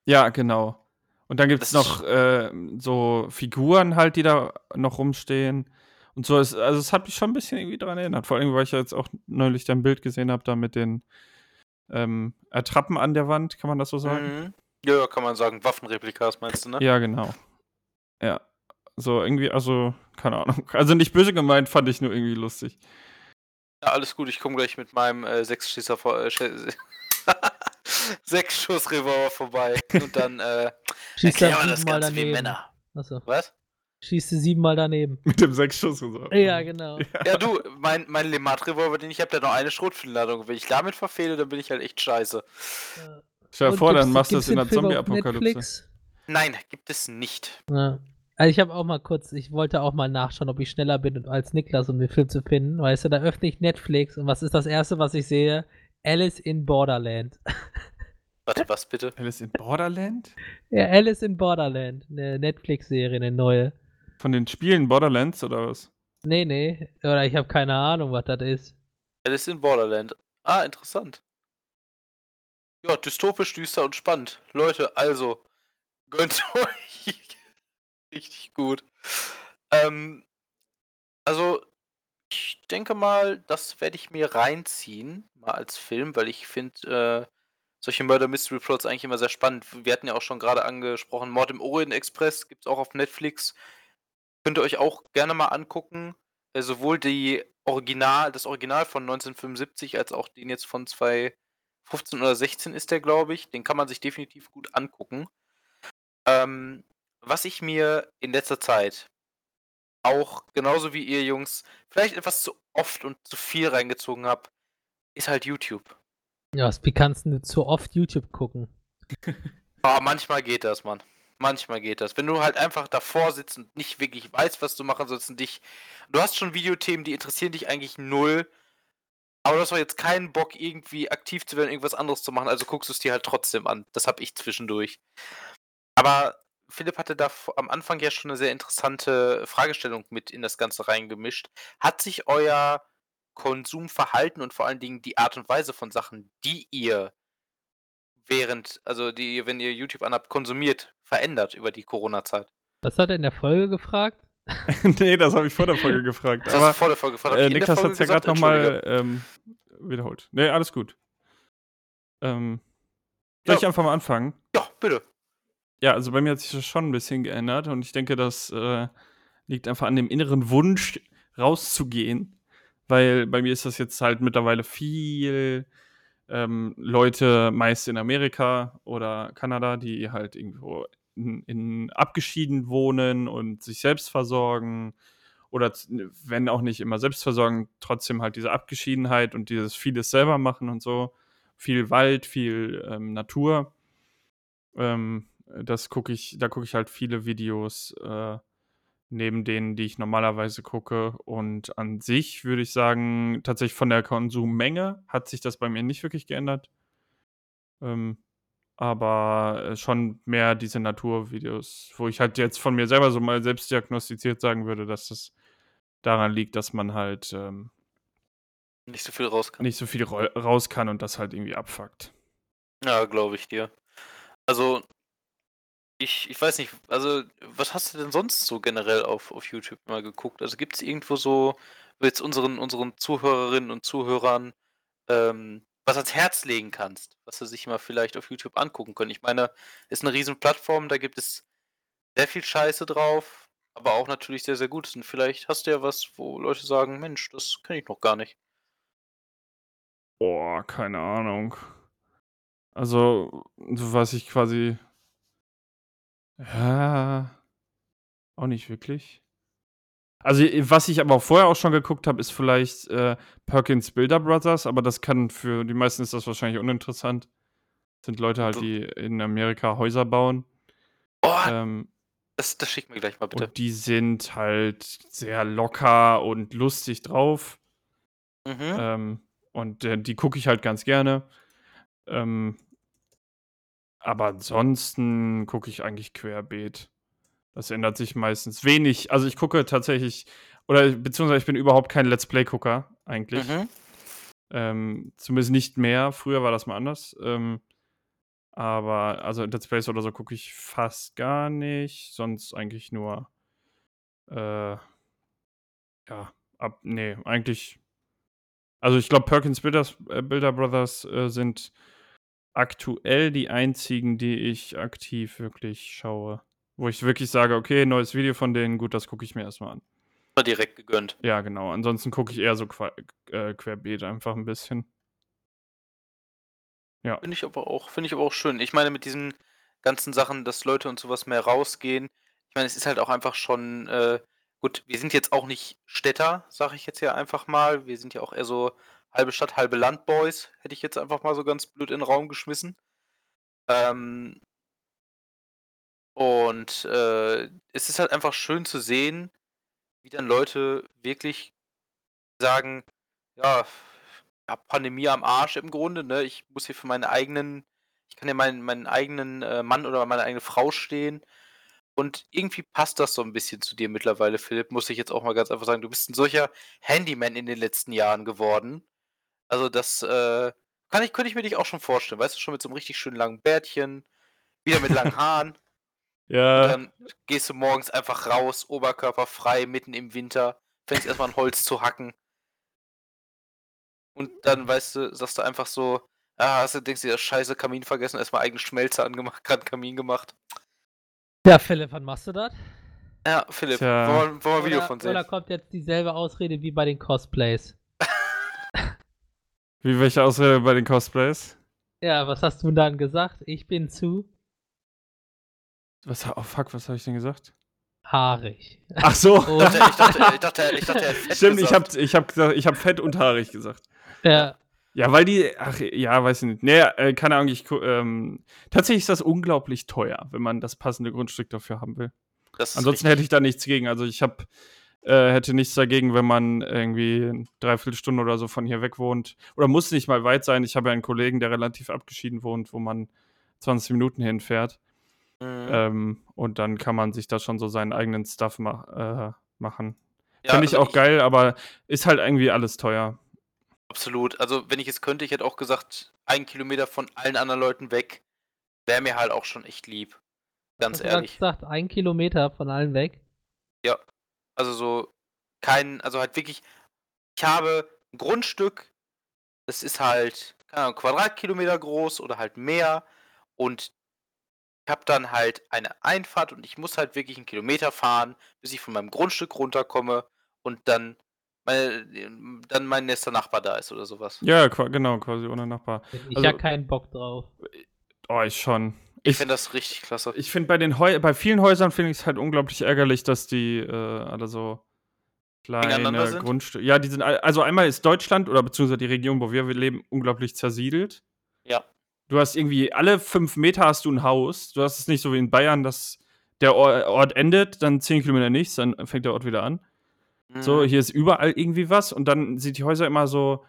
Ja, genau. Und dann gibt es noch äh, so Figuren halt, die da noch rumstehen. Und so ist, also es hat mich schon ein bisschen irgendwie dran erinnert. Vor allem, weil ich ja jetzt auch neulich dein Bild gesehen habe, da mit den ähm, Attrappen an der Wand, kann man das so sagen? Mhm. Ja, ja, kann man sagen. Waffenreplikas meinst du, ne? Ja, genau. Ja. So irgendwie, also, keine Ahnung. Also nicht böse gemeint, fand ich nur irgendwie lustig. Ja, alles gut, ich komme gleich mit meinem äh, Sechsschießer vor, äh, Sch- Sechs-Schuss-Revolver vorbei. Und dann äh, Schießt dann wir das siebenmal Ganze wie daneben. Männer. Achso. Was? Schießt du siebenmal daneben. Mit dem Sechsschuss und so. Ja, genau. Ja, du, mein, mein Lemat-Revolver, den ich habe, der hat noch eine Schrotflinladung. Wenn ich damit verfehle, dann bin ich halt echt scheiße. Stell dir Und vor, dann machst du das in der Zombie-Apokalypse. Nein, gibt es nicht. Ja. Also ich habe auch mal kurz, ich wollte auch mal nachschauen, ob ich schneller bin als Niklas, um den Film zu finden. Weißt du, da öffne ich Netflix und was ist das erste, was ich sehe? Alice in Borderland. Warte, was bitte? Alice in Borderland? Ja, Alice in Borderland. Eine Netflix-Serie, eine neue. Von den Spielen Borderlands oder was? Nee, nee. Oder ich habe keine Ahnung, was das ist. Alice in Borderland. Ah, interessant. Ja, dystopisch, düster und spannend. Leute, also, gönnt euch. Richtig gut. Ähm, also, ich denke mal, das werde ich mir reinziehen, mal als Film, weil ich finde, äh, solche Murder Mystery Plots eigentlich immer sehr spannend. Wir hatten ja auch schon gerade angesprochen, Mord im Orient Express gibt es auch auf Netflix. Könnt ihr euch auch gerne mal angucken. Äh, sowohl die Original, das Original von 1975 als auch den jetzt von 2015 oder 16 ist der, glaube ich. Den kann man sich definitiv gut angucken. Ähm, was ich mir in letzter Zeit auch genauso wie ihr Jungs vielleicht etwas zu oft und zu viel reingezogen habe, ist halt YouTube. Ja, wie kannst du zu oft YouTube gucken? Aber manchmal geht das, Mann. Manchmal geht das. Wenn du halt einfach davor sitzt und nicht wirklich weißt, was du machen sollst und dich. Du hast schon Videothemen, die interessieren dich eigentlich null. Aber du hast doch jetzt keinen Bock, irgendwie aktiv zu werden, irgendwas anderes zu machen, also guckst du es dir halt trotzdem an. Das habe ich zwischendurch. Aber Philipp hatte da am Anfang ja schon eine sehr interessante Fragestellung mit in das Ganze reingemischt. Hat sich euer Konsumverhalten und vor allen Dingen die Art und Weise von Sachen, die ihr während, also die ihr, wenn ihr YouTube anhabt, konsumiert, verändert über die Corona-Zeit? Was hat er in der Folge gefragt? nee, das habe ich vor der Folge gefragt. Das Aber vor der Folge gefragt. Äh, Niklas hat es ja gerade nochmal ähm, wiederholt. Nee, alles gut. Ähm, soll Ja. ich einfach mal anfangen? Ja, bitte. Ja, also bei mir hat sich das schon ein bisschen geändert und ich denke, das äh, liegt einfach an dem inneren Wunsch, rauszugehen. Weil bei mir ist das jetzt halt mittlerweile viel ähm, Leute, meist in Amerika oder Kanada, die halt irgendwo in, in abgeschieden wohnen und sich selbst versorgen. Oder wenn auch nicht immer selbst versorgen, trotzdem halt diese Abgeschiedenheit und dieses vieles selber machen und so. Viel Wald, viel ähm, Natur. Ähm, das gucke ich, da gucke ich halt viele Videos äh, neben denen, die ich normalerweise gucke. Und an sich würde ich sagen, tatsächlich von der Konsummenge hat sich das bei mir nicht wirklich geändert. Ähm, aber äh, schon mehr diese Naturvideos, wo ich halt jetzt von mir selber so mal selbst diagnostiziert sagen würde, dass das daran liegt, dass man halt ähm, Nicht so viel raus kann. nicht so viel rau- raus kann und das halt irgendwie abfuckt. Ja, glaube ich dir. Also, ich, ich weiß nicht, also, was hast du denn sonst so generell auf, auf YouTube mal geguckt? Also, gibt es irgendwo so, jetzt unseren, unseren Zuhörerinnen und Zuhörern ähm, was ans Herz legen kannst, was sie sich mal vielleicht auf YouTube angucken können? Ich meine, ist eine riesen Plattform, da gibt es sehr viel Scheiße drauf, aber auch natürlich sehr, sehr Gutes. Und vielleicht hast du ja was, wo Leute sagen, Mensch, das kenne ich noch gar nicht. Boah, keine Ahnung. Also, so was ich quasi. Ja. Auch nicht wirklich. Also, i- was ich aber vorher auch schon geguckt habe, ist vielleicht äh, Perkins Builder Brothers, aber das kann für die meisten ist das wahrscheinlich uninteressant. Das sind Leute halt, die in Amerika Häuser bauen. Oh, Ähm, das, das schick mir gleich mal bitte. und die sind halt sehr locker und lustig drauf. Mhm. Ähm, und äh, die gucke ich halt ganz gerne. Ähm, aber ansonsten gucke ich eigentlich querbeet. Das ändert sich meistens wenig. Also ich gucke tatsächlich, oder beziehungsweise ich bin überhaupt kein Let's Play-Gucker eigentlich. Mhm. Ähm, zumindest nicht mehr. Früher war das mal anders. Ähm, aber also Let's Plays oder so gucke ich fast gar nicht. Sonst eigentlich nur. Äh, ja, ab. Nee, eigentlich. Also ich glaube, Perkins Builders, äh, Builder Brothers äh, sind aktuell die einzigen, die ich aktiv wirklich schaue. Wo ich wirklich sage, okay, neues Video von denen, gut, das gucke ich mir erstmal an. War direkt gegönnt. Ja, genau. Ansonsten gucke ich eher so qua äh, querbeet einfach ein bisschen. Ja. Finde ich aber auch, finde ich aber auch schön. Ich meine, mit diesen ganzen Sachen, dass Leute und sowas mehr rausgehen. Ich meine, es ist halt auch einfach schon, äh, gut, wir sind jetzt auch nicht Städter, sage ich jetzt ja einfach mal. Wir sind ja auch eher so halbe Stadt, halbe Landboys, hätte ich jetzt einfach mal so ganz blöd in den Raum geschmissen. Ähm, und äh, es ist halt einfach schön zu sehen, wie dann Leute wirklich sagen, ja, ja, Pandemie am Arsch im Grunde, ne? Ich muss hier für meine eigenen, ich kann ja meinen, meinen eigenen äh, Mann oder meine eigene Frau stehen. Und irgendwie passt das so ein bisschen zu dir mittlerweile, Philipp, muss ich jetzt auch mal ganz einfach sagen. Du bist ein solcher Handyman in den letzten Jahren geworden. Also das äh, kann ich, könnte ich mir dich auch schon vorstellen. Weißt du, schon mit so einem richtig schönen langen Bärtchen, wieder mit langen Haaren. Und Ja. dann gehst du morgens einfach raus, Oberkörper frei, mitten im Winter, fängst erstmal an Holz zu hacken. Und dann, weißt du, sagst du einfach so, ah, hast du, denkst du, ja, scheiße, Kamin vergessen, erstmal eigene Schmelze angemacht, gerade Kamin gemacht. Ja, Philipp, wann machst du das? Ja, Philipp, Tja. wollen, wir- ein Video Oder, von oder sehen? kommt jetzt dieselbe Ausrede wie bei den Cosplays? Wie welche Ausrede bei den Cosplays? Ja, was hast du dann gesagt? Ich bin zu Was, oh fuck, was habe ich denn gesagt? haarig. Ach so. Ich dachte, ich dachte, ich dachte, ich dachte, er hätte fett Stimmt, ich habe ich hab gesagt, ich habe fett und haarig gesagt. Ja, Ja, weil die, ach ja, weiß ich nicht. Nee, äh, keine Ahnung, ich, ähm, tatsächlich ist das unglaublich teuer, wenn man das passende Grundstück dafür haben will. Ansonsten richtig. hätte ich da nichts gegen. Also ich habe, äh, hätte nichts dagegen, wenn man irgendwie eine Dreiviertelstunde oder so von hier weg wohnt. Oder muss nicht mal weit sein. Ich habe ja einen Kollegen, der relativ abgeschieden wohnt, wo man 20 Minuten hinfährt. Mhm. Ähm, und dann kann man sich da schon so seinen eigenen Stuff ma äh, machen. Ja, Finde ich also auch geil, aber ist halt irgendwie alles teuer. Absolut. Also, wenn ich es könnte, ich hätte auch gesagt, ein Kilometer von allen anderen Leuten weg, wäre mir halt auch schon echt lieb. Ganz hast du ehrlich. gesagt, ein Kilometer von allen weg. Also so kein, also halt wirklich, ich habe ein Grundstück, das ist halt, keine Ahnung, Quadratkilometer groß oder halt mehr und ich habe dann halt eine Einfahrt und ich muss halt wirklich einen Kilometer fahren, bis ich von meinem Grundstück runterkomme und dann meine, dann mein nächster Nachbar da ist oder sowas. Ja, qua genau, quasi ohne Nachbar. Ich Also- ja keinen Bock drauf. Oh, ich schon. Ich finde das richtig klasse. ich finde bei den Heu bei vielen Häusern finde ich es halt unglaublich ärgerlich, dass die äh, alle so kleine? Grundstücke. Ja, die sind also einmal ist Deutschland oder beziehungsweise die Region, wo wir leben, unglaublich zersiedelt. Ja. Du hast irgendwie alle fünf Meter hast du ein Haus. Du hast es nicht so wie in Bayern, dass der Or- Ort endet, dann 10 Kilometer nichts, dann fängt der Ort wieder an. So, Mhm. hier ist überall irgendwie was und dann sind die Häuser immer so.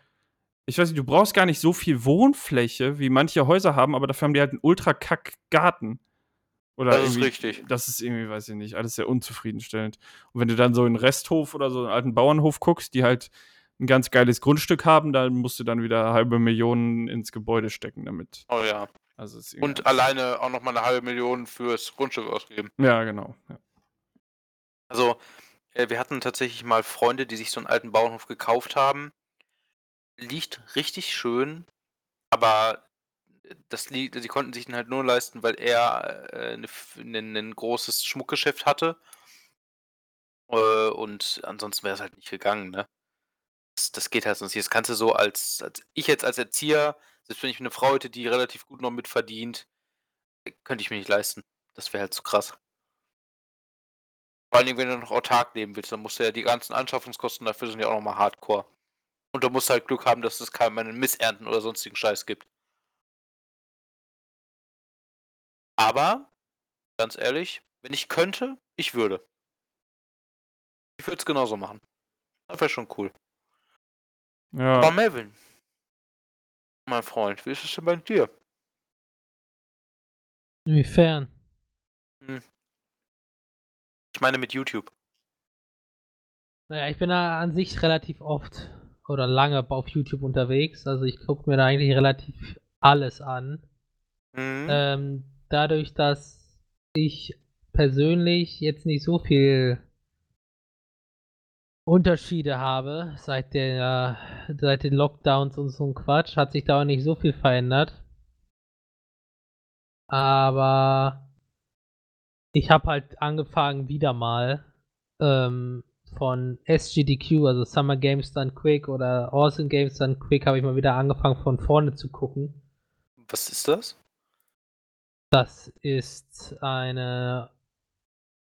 Ich weiß nicht, du brauchst gar nicht so viel Wohnfläche, wie manche Häuser haben, aber dafür haben die halt einen ultra kack Garten. Oder Das ist richtig. Das ist irgendwie, weiß ich nicht, alles sehr unzufriedenstellend. Und wenn du dann so einen Resthof oder so einen alten Bauernhof guckst, die halt ein ganz geiles Grundstück haben, dann musst du dann wieder halbe Millionen ins Gebäude stecken damit. Oh ja. Also Und alleine auch nochmal eine halbe Million fürs Grundstück ausgeben. Ja, genau. Ja. Also, äh, wir hatten tatsächlich mal Freunde, die sich so einen alten Bauernhof gekauft haben. Liegt richtig schön, aber das liegt, sie konnten sich den halt nur leisten, weil er äh, eine F- ein, ein großes Schmuckgeschäft hatte. Äh, und ansonsten wäre es halt nicht gegangen, ne? Das, das geht halt sonst nicht. Das kannst du so als, als ich jetzt als Erzieher, selbst wenn ich eine Frau hätte, die relativ gut noch mitverdient, äh, könnte ich mir nicht leisten. Das wäre halt zu krass. Vor allen Dingen, wenn du noch autark leben willst, dann musst du ja die ganzen Anschaffungskosten dafür sind ja auch nochmal hardcore. Und du musst halt Glück haben, dass es keine Missernten oder sonstigen Scheiß gibt. Aber, ganz ehrlich, wenn ich könnte, ich würde. Ich würde es genauso machen. Das wäre schon cool. ja. Aber Melvin, mein Freund, wie ist es denn bei dir? Inwiefern? Ich meine mit YouTube. Naja, ich bin da an sich relativ oft oder lange auf YouTube unterwegs. Also ich gucke mir da eigentlich relativ alles an. Mhm. Ähm, dadurch, dass ich persönlich jetzt nicht so viel Unterschiede habe seit der seit den Lockdowns und so ein Quatsch, hat sich da auch nicht so viel verändert. Aber ich habe halt angefangen wieder mal ähm, von SGDQ, also Summer Games Done Quick oder Awesome Games Done Quick, habe ich mal wieder angefangen von vorne zu gucken. Was ist das? Das ist eine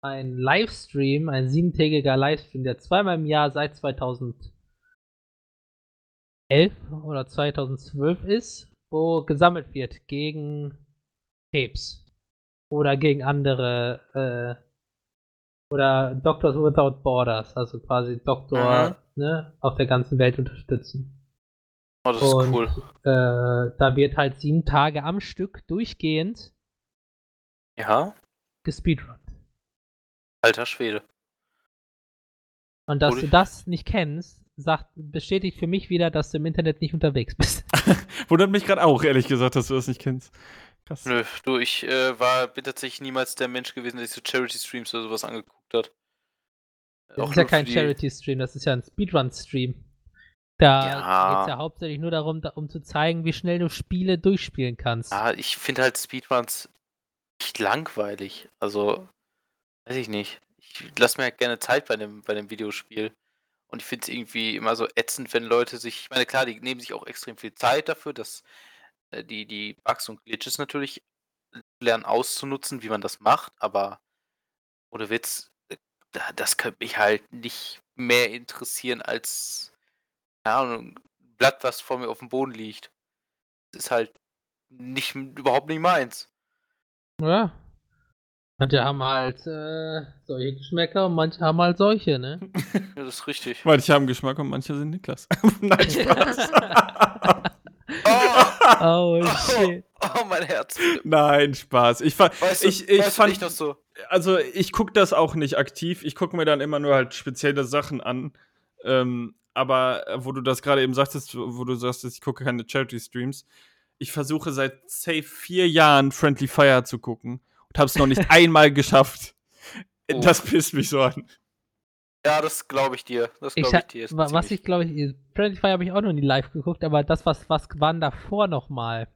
ein Livestream, ein siebentägiger Livestream, der zweimal im Jahr seit 2011 oder 2012 ist, wo gesammelt wird gegen Krebs oder gegen andere äh, oder Doctors Without Borders, also quasi Doktor ne, auf der ganzen Welt unterstützen. Oh, das ist Und cool. äh, da wird halt sieben Tage am Stück durchgehend Ja, gespeedrunnt. alter Schwede. Und dass Cool. du das nicht kennst, sagt, bestätigt für mich wieder, dass du im Internet nicht unterwegs bist. Wundert mich gerade auch, ehrlich gesagt, dass du das nicht kennst. Krass. Nö, du, ich äh, war, bin tatsächlich niemals der Mensch gewesen, der sich so Charity-Streams oder sowas angeguckt hat. Das ist ja kein Charity-Stream, das ist ja ein Speedrun-Stream. Da Ja. geht es ja hauptsächlich nur darum, da, um zu zeigen, wie schnell du Spiele durchspielen kannst. Ah, ich finde halt Speedruns echt langweilig. Also, weiß ich nicht. Ich lasse mir halt gerne Zeit bei dem, bei dem Videospiel. Und ich finde es irgendwie immer so ätzend, wenn Leute sich. Ich meine, klar, die nehmen sich auch extrem viel Zeit dafür, dass äh, die, die Bugs und Glitches natürlich lernen auszunutzen, wie man das macht, aber ohne Witz, das könnte mich halt nicht mehr interessieren als, keine Ahnung, ein Blatt, was vor mir auf dem Boden liegt. Das ist halt nicht, überhaupt nicht meins. Ja. Manche haben halt äh, solche Geschmäcker und manche haben halt solche, ne? Ja, das ist richtig. Manche haben Geschmack und manche sind Niklas. Nein, Spaß. Oh, oh shit. oh, mein Herz. Nein, Spaß. Ich, fa- Weißt du, ich, ich weißt du fand, nicht noch so? Also ich gucke das auch nicht aktiv. Ich gucke mir dann immer nur halt spezielle Sachen an. Ähm, aber äh, wo du das gerade eben sagtest, wo du sagst, ich gucke keine Charity-Streams, ich versuche seit safe vier Jahren Friendly Fire zu gucken und habe es noch nicht einmal geschafft. Oh. Das pisst mich so an. Ja, das glaube ich dir. Das Ich glaube ich dir. was ich glaube ich, Friendly Fire habe ich auch noch nie live geguckt, aber das, was, was waren davor nochmal?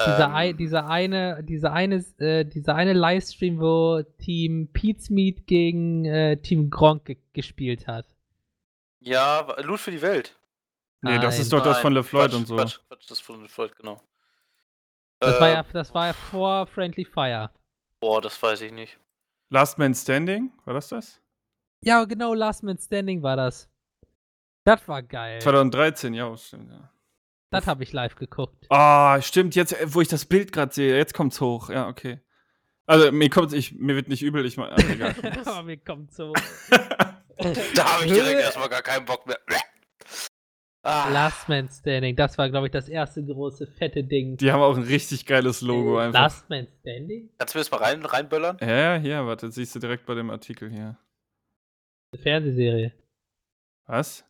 Dieser, Ähm, ei, dieser eine, dieser eine, äh, dieser eine Livestream, wo Team Pete's Meat gegen äh, Team Gronk ge gespielt hat. Ja, Loot für die Welt. Nee, das Nein. ist doch das von Nein, LeFloid und so. Quatsch, Quatsch, das von LeFloid, genau. Das, war Äh, ja, das war ja vor Friendly Fire. Boah, das weiß ich nicht. Last Man Standing, war das das? Ja, genau, Last Man Standing war das. Das war geil. 2013, ja, stimmt, ja. Das habe ich live geguckt. Ah, stimmt, jetzt, äh, wo ich das Bild gerade sehe, jetzt kommt's hoch. Ja, okay. Also mir kommt ich, mir wird nicht übel, ich meine. egal. Aber mir kommt so. Da habe ich direkt erstmal gar keinen Bock mehr. Ah, Last Man Standing, das war, glaube ich, das erste große fette Ding. Die haben auch ein richtig geiles Logo einfach. Last Man Standing? kannst du mir das mal rein, reinböllern? Ja, ja, hier, warte, das siehst du direkt bei dem Artikel hier. Eine Fernsehserie. Was?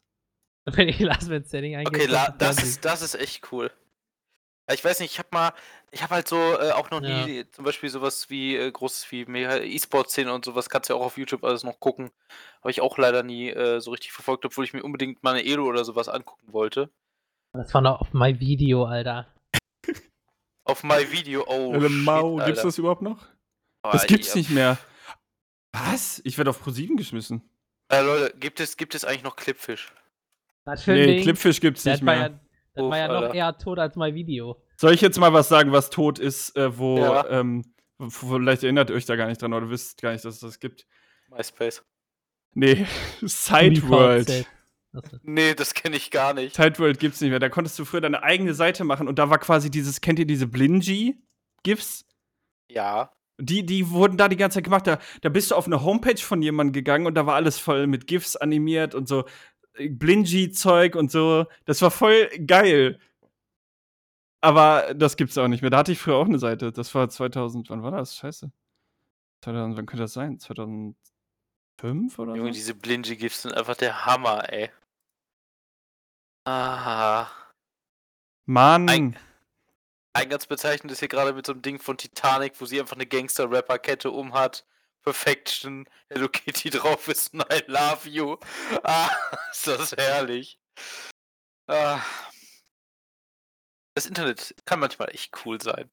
Wenn ich Last Man Standing eingebe. Okay, la, das, ist, das ist echt cool. Ich weiß nicht, ich habe mal, ich habe halt so äh, auch noch Ja. nie zum Beispiel sowas wie äh, großes wie mehr E-Sport-Szene und sowas kannst du ja auch auf YouTube alles noch gucken. Habe ich auch leider nie äh, so richtig verfolgt, obwohl ich mir unbedingt mal eine Elo oder sowas angucken wollte. Das war noch auf My Video, Alter. Auf My Video, oh. Äh, shit, Mau, gibt's das überhaupt noch? Boah, Das gibt's ja. nicht mehr. Was? Ich werde auf Pro7 geschmissen. Äh, Leute, gibt es, gibt es eigentlich noch Clipfish? Ein Nee. Clipfish gibt's das nicht war mehr. ja, das Uff, war ja noch Alter. eher tot als My Video. Soll ich jetzt mal was sagen, was tot ist, äh, wo, Ja. ähm, vielleicht erinnert ihr euch da gar nicht dran oder wisst gar nicht, dass es das gibt. MySpace. Nee, Sideworld. Nee, das kenne ich gar nicht. Sideworld gibt's nicht mehr. Da konntest du früher deine eigene Seite machen und da war quasi dieses, kennt ihr diese Blingy-GIFs? Ja. Die, die wurden da die ganze Zeit gemacht. Da, da bist du auf eine Homepage von jemandem gegangen und da war alles voll mit GIFs animiert und so Blingy-Zeug und so. Das war voll geil. Aber das gibt's auch nicht mehr. Da hatte ich früher auch eine Seite. Das war 2000, wann war das? Scheiße. 2000, wann könnte das sein? 2005 oder Junge, so? diese Blingy-Gifts sind einfach der Hammer, ey. Ah. Mann. Ein- Ein ganz bezeichnend ist hier gerade mit so einem Ding von Titanic, wo sie einfach eine Gangster-Rapper-Kette umhat. Perfection, Hello Kitty drauf ist und I love you. Ah, ist das herrlich. Ah. Das Internet kann manchmal echt cool sein.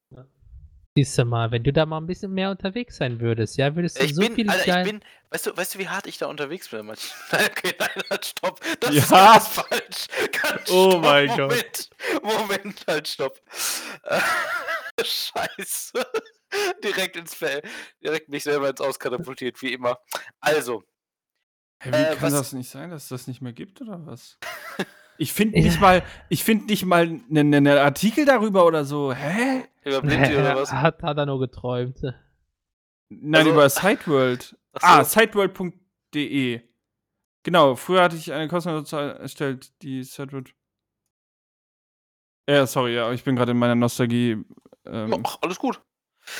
Siehst du mal, wenn du da mal ein bisschen mehr unterwegs sein würdest, ja, würdest du Ich so bin, viel Alter, ich bin, weißt du, weißt du, wie hart ich da unterwegs bin? Nein, okay, nein, halt, stopp. Das Ja. ist ganz falsch. Ganz Oh stopp, mein Gott. Moment, Moment, halt, stopp. Scheiße. Direkt ins Fell. Direkt mich selber ins Auskatapultiert, wie immer. Also, Hä, wie Äh, kann was- das nicht sein, dass es das nicht mehr gibt oder was? Ich finde nicht mal, ich finde nicht mal einen Artikel darüber oder so. Hä? über Blindy oder was? Hat, hat er nur geträumt. Nein, Also- über Sideworld. So. Ah, sideworld.de. Genau, früher hatte ich eine kostenlose erstellt, die Sideworld. Ja, sorry, ja, ich bin gerade in meiner Nostalgie. Ähm, Ach, alles gut.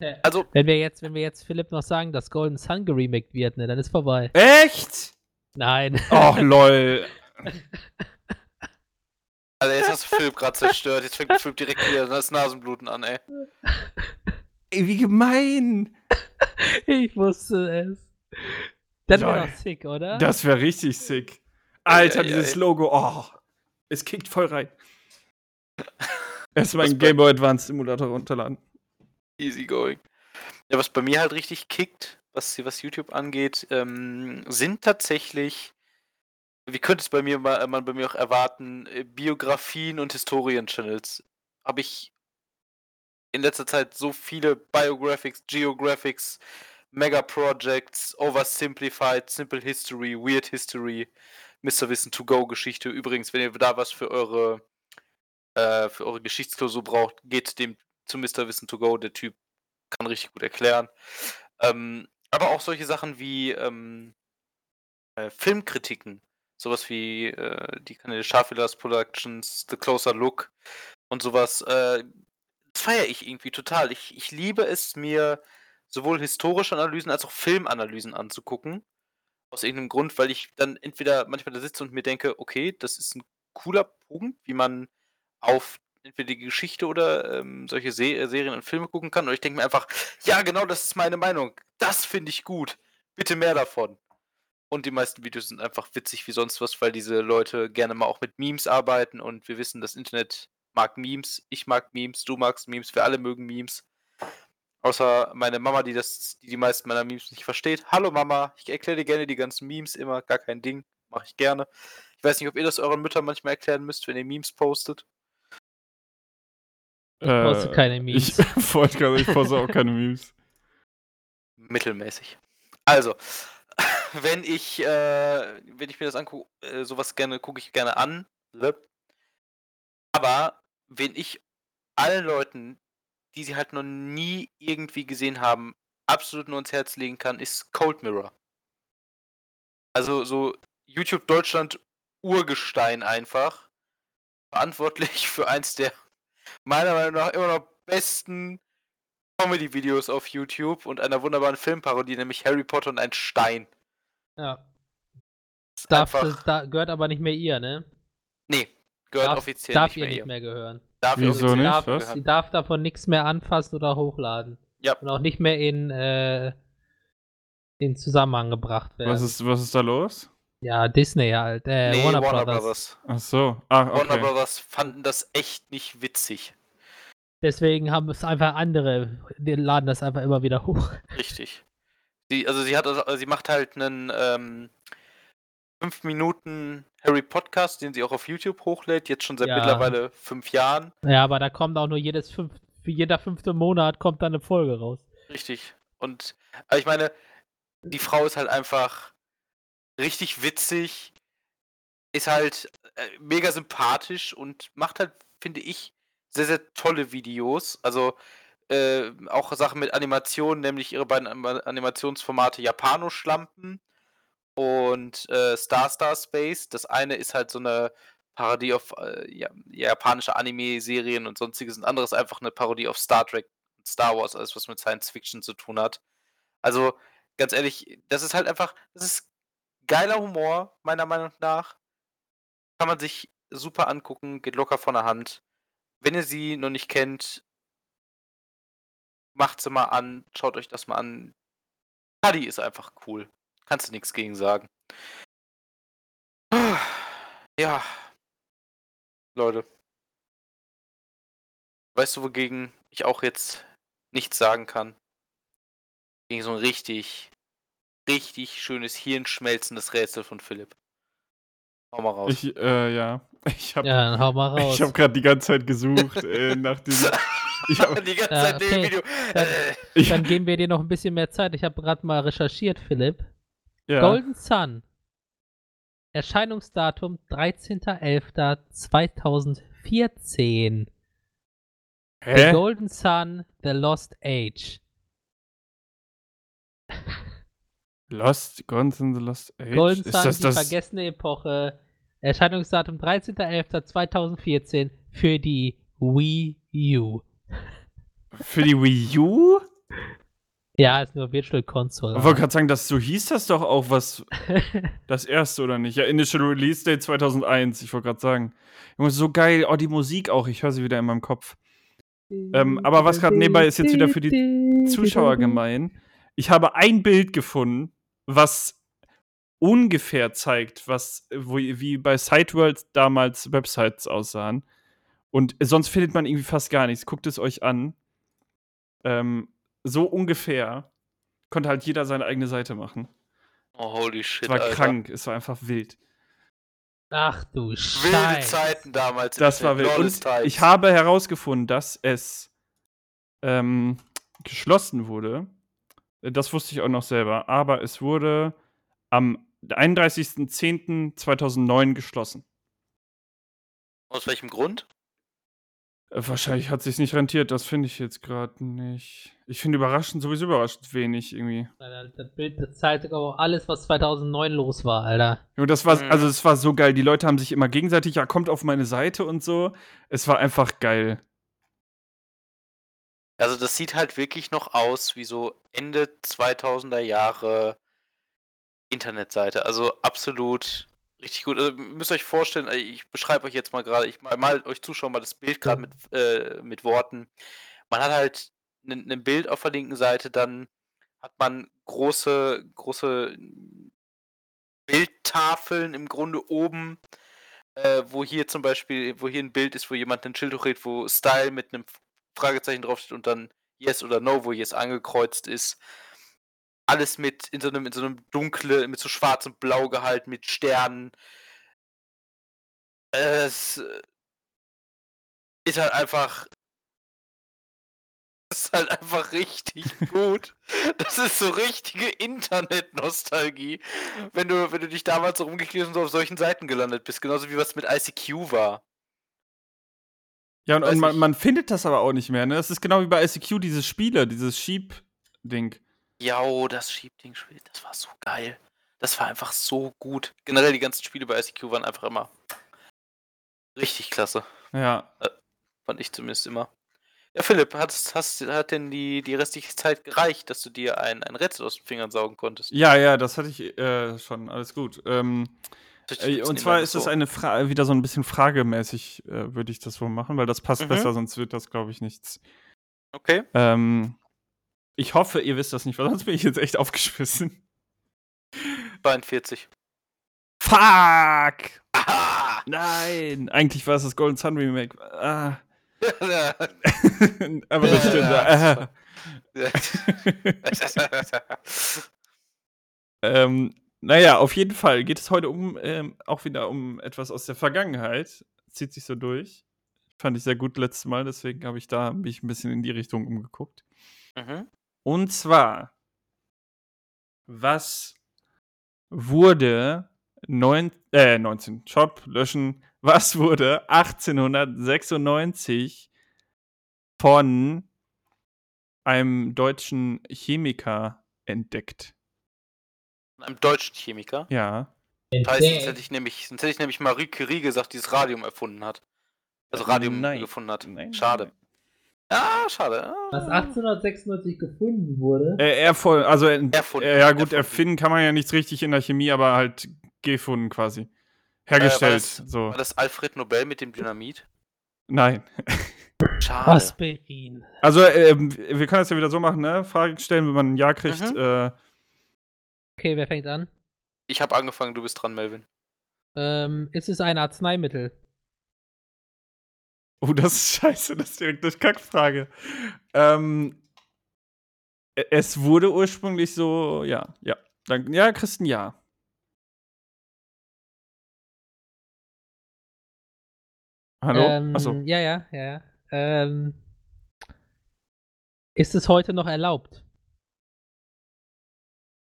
Äh, Also, Wenn wir jetzt, wenn wir jetzt Philipp noch sagen, dass Golden Sun geremaked wird, ne, dann ist vorbei. Echt? Nein. Oh, lol. also jetzt hast du Philipp gerade zerstört. Jetzt fängt Philipp direkt wieder das Nasenbluten an, ey. Ey, wie gemein. ich wusste es. Das wäre doch sick, oder? Das wäre richtig sick. Alter, Ei, ei, dieses ei. Logo. Oh, es kickt voll rein. Erstmal einen Game Boy Advance Simulator runterladen. Easy going. Ja, was bei mir halt richtig kickt, was, was YouTube angeht, ähm, sind tatsächlich, wie könnte es bei mir ma- man bei mir auch erwarten, äh, Biografien und Historien-Channels. Habe ich in letzter Zeit so viele Biographics, Geographics, Mega Projects, Oversimplified, Simple History, Weird History, Mr. Wissen to Go Geschichte. Übrigens, wenn ihr da was für eure äh, für eure Geschichtsklausur braucht, geht dem zu Mr. Wissen to Go. Der Typ kann richtig gut erklären. Ähm, aber auch solche Sachen wie ähm, äh, Filmkritiken. Sowas wie äh, die Kanäle Schafilers Productions, The Closer Look und sowas. Äh, feiere ich irgendwie total. Ich, ich liebe es, mir sowohl historische Analysen als auch Filmanalysen anzugucken. Aus irgendeinem Grund, weil ich dann entweder manchmal da sitze und mir denke, okay, das ist ein cooler Punkt, wie man auf entweder die Geschichte oder ähm, solche Se äh, Serien und Filme gucken kann. Und ich denke mir einfach, ja, genau, das ist meine Meinung. Das finde ich gut. Bitte mehr davon. Und die meisten Videos sind einfach witzig wie sonst was, weil diese Leute gerne mal auch mit Memes arbeiten und wir wissen, das Internet mag Memes, ich mag Memes, du magst Memes, wir alle mögen Memes. Außer meine Mama, die das, die, die meisten meiner Memes nicht versteht. Hallo Mama, ich erkläre dir gerne die ganzen Memes immer, gar kein Ding, mache ich gerne. Ich weiß nicht, ob ihr das euren Müttern manchmal erklären müsst, wenn ihr Memes postet. Ich poste keine Memes. Äh, Ich wollte gerade, ich poste auch keine Memes. Mittelmäßig. Also, wenn ich, äh, wenn ich mir das angucke, äh, sowas gerne, gucke ich gerne an. ne? Aber wenn ich allen Leuten, die sie halt noch nie irgendwie gesehen haben, absolut nur ans Herz legen kann, ist Cold Mirror. Also so YouTube Deutschland Urgestein einfach. Verantwortlich für eins der meiner Meinung nach immer noch besten Comedy-Videos auf YouTube und einer wunderbaren Filmparodie, nämlich Harry Potter und ein Stein. Ja. Darf, das, da, gehört aber nicht mehr ihr, ne? nee, gehört darf, offiziell darf nicht ihr mehr nicht ihr. mehr gehören. Darf ihr Wieso offiziell nicht? darf, Was? gehören. Sie darf davon nichts mehr anfassen oder hochladen. Ja. Und auch nicht mehr in, äh, in Zusammenhang gebracht werden. Was ist, was ist da los? Ja, Disney halt. Äh, Nee, Warner, Warner, Brothers. Brothers. Ach so. Ach, Warner okay. Brothers fanden das echt nicht witzig. Deswegen haben es einfach andere, die laden das einfach immer wieder hoch. Richtig. Sie, also sie hat also, sie macht halt einen ähm, 5 Minuten Harry Podcast, den sie auch auf YouTube hochlädt, jetzt schon seit Ja. mittlerweile fünf Jahren. Ja, aber da kommt auch nur jedes fünf, für jeder fünfte Monat kommt da eine Folge raus. Richtig. Und aber ich meine, die Frau ist halt einfach richtig witzig, ist halt äh, mega sympathisch und macht halt, finde ich, sehr, sehr tolle Videos. Also äh, auch Sachen mit Animationen, nämlich ihre beiden Anima- Animationsformate Japano-Schlampen und äh, Star Star Space. Das eine ist halt so eine Parodie auf äh, ja, japanische Anime-Serien und sonstiges. Und anderes einfach eine Parodie auf Star Trek und Star Wars, alles was mit Science Fiction zu tun hat. Also ganz ehrlich, das ist halt einfach, das ist geiler Humor, meiner Meinung nach. Kann man sich super angucken, geht locker von der Hand. Wenn ihr sie noch nicht kennt, macht sie mal an, schaut euch das mal an. Paddy ist einfach cool. Kannst du nichts gegen sagen. Ja. Leute. Weißt du, wogegen ich auch jetzt nichts sagen kann? Gegen so ein richtig, richtig schönes, hirnschmelzendes Rätsel von Philipp. Hau mal raus. Ich, äh, ja. Ich habe Ja, dann hau mal raus. ich hab gerade die ganze Zeit gesucht äh, nach diesem. Ich hab, Die ganze Ja, Zeit neben okay. Video. Dann- ich, Dann geben wir dir noch ein bisschen mehr Zeit. Ich habe gerade mal recherchiert, Philipp. ja. Golden Sun. Erscheinungsdatum 13.11.2014. The Hä? Golden Sun, The Lost Age. Lost, Gone in the Lost Age? Golden Sun, das die das? vergessene Epoche. Erscheinungsdatum 13.11.2014 für die Wii U. Für die Wii U? Ja, ist nur Virtual Console. Ich wollte gerade sagen, das, so hieß das doch auch, was das erste oder nicht? Ja, Initial Release Date 2001, ich wollte gerade sagen. Junge, so geil, oh, die Musik auch, ich höre sie wieder in meinem Kopf. Ähm, aber was grad nebenbei ist jetzt wieder für die Zuschauer gemein. Ich habe ein Bild gefunden, was ungefähr zeigt, was, wo, wie bei SiteWorld damals Websites aussahen. Und sonst findet man irgendwie fast gar nichts. Guckt es euch an. Ähm, so ungefähr konnte halt jeder seine eigene Seite machen. oh, holy shit. Es war Alter. krank, es war einfach wild. Ach du Wilde Scheiße. Zeiten damals. Das war wild. Und ich habe herausgefunden, dass es ähm, geschlossen wurde. Das wusste ich auch noch selber. Aber es wurde am 31.10.2009 geschlossen. Aus welchem Grund? Äh, Wahrscheinlich hat sich nicht rentiert. Das finde ich jetzt gerade nicht. Ich finde überraschend sowieso überraschend wenig irgendwie. Das Bild das zeigt aber auch alles, was 2009 los war, Alter. Und das war, Mhm. also es war so geil. Die Leute haben sich immer gegenseitig, ja, kommt auf meine Seite und so. Es war einfach geil. Also das sieht halt wirklich noch aus wie so Ende 2000er Jahre Internetseite. Also absolut richtig gut. Also, ihr müsst euch vorstellen, äh, ich beschreibe euch jetzt mal gerade, ich mal, mal euch Zuschauer mal das Bild gerade mit, äh, mit Worten. Man hat halt ein ne Bild auf der linken Seite, dann hat man große, große Bildtafeln im Grunde oben, äh, wo hier zum Beispiel, wo hier ein Bild ist, wo jemand ein Schild hochhält, wo Style mit einem Fragezeichen draufsteht und dann Yes oder No, wo Yes angekreuzt ist. Alles mit in so einem, in so einem dunkle, mit so schwarz und blau gehalten, mit Sternen. Es äh, ist halt einfach. Ist halt einfach richtig gut. Das ist so richtige Internet-Nostalgie. Wenn du, wenn du dich damals so rumgeklickt und so auf solchen Seiten gelandet bist. Genauso wie was mit ICQ war. Ja, und, und man, man findet das aber auch nicht mehr, ne? Das ist genau wie bei ICQ, diese Spiele, dieses Sheep-Ding. Ja, oh, das Schiebding-Spiel, das war so geil. Das war einfach so gut. Generell die ganzen Spiele bei ICQ waren einfach immer richtig klasse. Ja. Fand ich zumindest immer. Ja, Philipp, hast, hast, hat denn die, die restliche Zeit gereicht, dass du dir ein, ein Rätsel aus den Fingern saugen konntest? Ja, ja, das hatte ich äh, schon. Alles gut. Ähm, äh, und nehmen zwar ist es so. eine Frage, wieder so ein bisschen fragemäßig, äh, würde ich das wohl machen, weil das passt Mhm. besser, sonst wird das, glaube ich, nichts. Okay. Ähm, ich hoffe, ihr wisst das nicht, weil sonst bin ich jetzt echt aufgeschmissen. 42. Fuck! Aha! Nein! Eigentlich war es das Golden Sun Remake. Ah. Aber das stimmt. Ja, Ah. ähm, naja, auf jeden Fall geht es heute um ähm, auch wieder um etwas aus der Vergangenheit. Zieht sich so durch. Fand ich sehr gut letztes Mal, deswegen habe ich da mich ein bisschen in die Richtung umgeguckt. mhm. Und zwar, was wurde neun, äh, 19, Shop löschen, was wurde 1896 von einem deutschen Chemiker entdeckt? Einem deutschen Chemiker. Ja. Das heißt, sonst hätte ich nämlich, sonst hätte ich nämlich Marie Curie gesagt, die das Radium erfunden hat. Also Radium Nein. gefunden hat. Nein, Schade. nein, Ah, schade. Was 1896 gefunden wurde. Äh, erfunden, also Erfunden, äh, ja gut, erfunden. erfinden kann man ja nichts richtig in der Chemie, aber halt gefunden quasi. Hergestellt, das- so. War das Alfred Nobel mit dem Dynamit? Nein. Schade. Aspirin. Also, ähm, wir können das ja wieder so machen, ne? Fragen stellen, wenn man ein Ja kriegt. Mhm. Okay, wer fängt an? Ich habe angefangen, du bist dran, Melvin. Ähm, ist es ein Arzneimittel? oh, das ist scheiße, das ist direkt eine Kackfrage. Ähm, e- es wurde ursprünglich so, ja, ja. Dann, ja, Christen, ja. Hallo? Ähm, Achso. Ja, ja, ja, ja. Ähm, ist es heute noch erlaubt?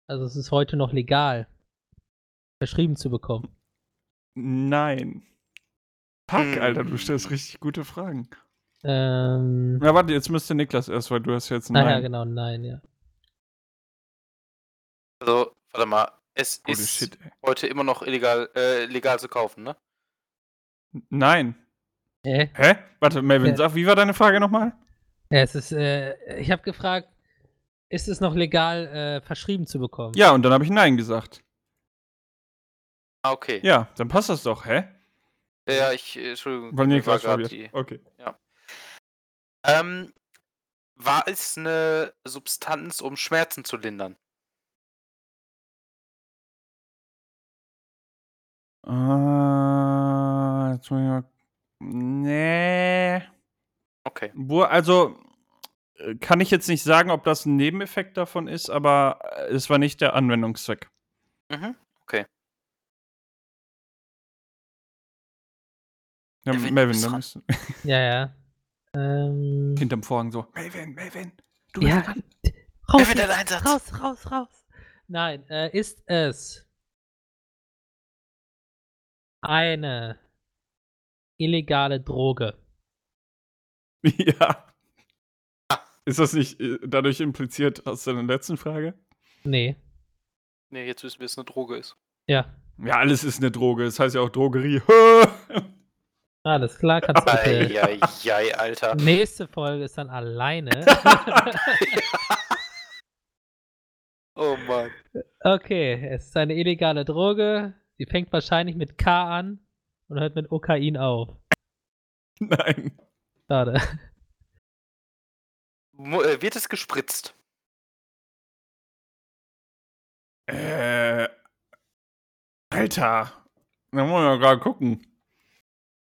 Also es ist heute noch legal, verschrieben zu bekommen. Nein. Fuck, Hm. Alter, du stellst richtig gute Fragen. Ähm, Na, warte, jetzt müsste Niklas erst, weil du hast jetzt ein naja, Nein. genau, nein, ja. Also, warte mal. Es Holy ist shit, ey. heute immer noch illegal, äh, legal zu kaufen, ne? Nein. Äh, Hä? Warte, Melvin, Ja. sag, wie war deine Frage nochmal? ja, es ist, äh, ich habe gefragt, ist es noch legal, äh, verschrieben zu bekommen? Ja, und dann habe ich Nein gesagt. Ah, okay. Ja, dann passt das doch, hä? Ja, ich, äh, Entschuldigung. Weil mir Niklas war grad verwirrt. die- Okay. Ähm, war es eine Substanz, um Schmerzen zu lindern? Äh, jetzt muss ich mal. Nee. Okay. Wo, also, kann ich jetzt nicht sagen, ob das ein Nebeneffekt davon ist, aber äh, es war nicht der Anwendungszweck. Mhm. Ja, Melvin, du Melvin, dann Ja, ja. Ähm, hinterm Vorhang so. Melvin, Melvin. Du ja, bist dran. raus, Melvin, dein Einsatz. raus, raus, raus. Nein, äh, ist es eine illegale Droge? Ja. Ist das nicht äh, dadurch impliziert aus deiner letzten Frage? Nee. Nee, jetzt wissen wir, es eine Droge ist. Ja. Ja, alles ist eine Droge. Das heißt ja auch Drogerie. Alles klar, kannst du bitte. Eieiei, Alter. Nächste Folge ist dann alleine. Oh Mann. okay, es ist eine illegale Droge. Die fängt wahrscheinlich mit K an und hört mit Kokain auf. Nein. Schade. Äh, wird es gespritzt? Äh. Alter. Da muss man ja gerade gucken.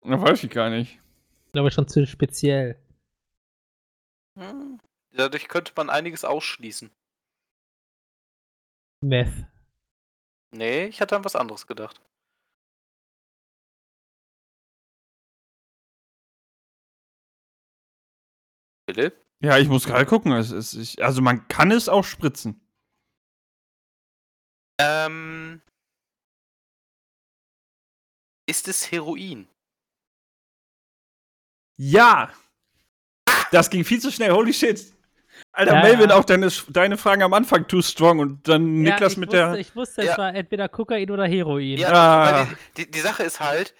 Da weiß ich gar nicht. Ich glaube schon zu speziell. Hm. Dadurch könnte man einiges ausschließen. Meth. Nee, ich hatte an was anderes gedacht. Philipp? Ja, ich muss gerade gucken. Es ist, ich, also man kann es auch spritzen. Ähm. Ist es Heroin? Ja! Das ging viel zu schnell. Holy shit. Alter, Ja, Melvin, ja. auch deine, deine Fragen am Anfang too strong und dann Niklas ich mit wusste, der. Ich wusste, es Ja. war entweder Kokain oder Heroin. Ja, Ah. die, die, die Sache ist halt,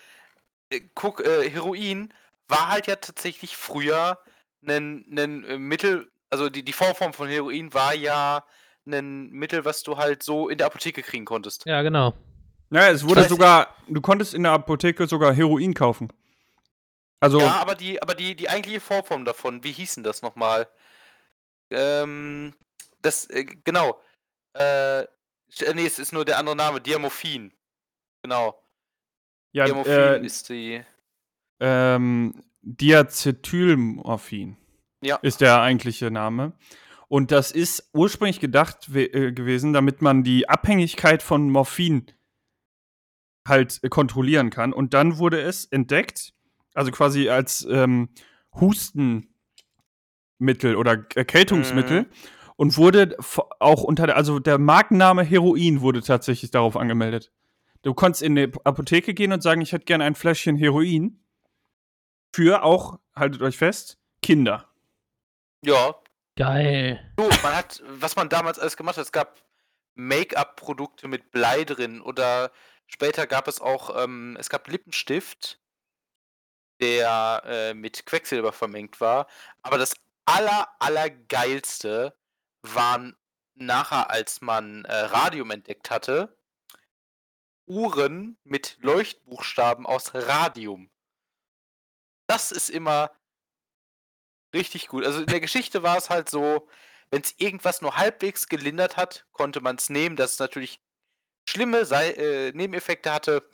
äh, äh, Heroin war halt ja tatsächlich früher ein, ein äh, Mittel, also die, die Vorform von Heroin war ja ein Mittel, was du halt so in der Apotheke kriegen konntest. Ja, genau. Naja, es wurde sogar, du konntest in der Apotheke sogar Heroin kaufen. Also, Ja, aber die, aber die, die eigentliche Vorform davon, wie hießen das nochmal? Ähm, das, äh, genau. Äh, sch- nee, es ist nur der andere Name, Diamorphin. Genau. ja, Diamorphin äh, ist die. ähm, Diacetylmorphin Ja. ist der eigentliche Name. Und das ist ursprünglich gedacht äh, gewesen, damit man die Abhängigkeit von Morphin halt äh, kontrollieren kann. Und dann wurde es entdeckt, also quasi als ähm, Hustenmittel oder Erkältungsmittel. Mhm. Und wurde auch unter der, also der Markenname Heroin wurde tatsächlich darauf angemeldet. Du konntest in eine Apotheke gehen und sagen, ich hätte gerne ein Fläschchen Heroin. Für auch, haltet euch fest, Kinder. Ja, Geil. Du, man hat, was man damals alles gemacht hat, es gab Make-up-Produkte mit Blei drin oder später gab es auch, ähm, es gab Lippenstift, der äh, mit Quecksilber vermengt war. Aber das aller, allergeilste waren nachher, als man äh, Radium entdeckt hatte, Uhren mit Leuchtbuchstaben aus Radium. Das ist immer richtig gut. Also in der Geschichte war es halt so, wenn es irgendwas nur halbwegs gelindert hat, konnte man es nehmen. Dass es natürlich schlimme Sei äh, Nebeneffekte hatte,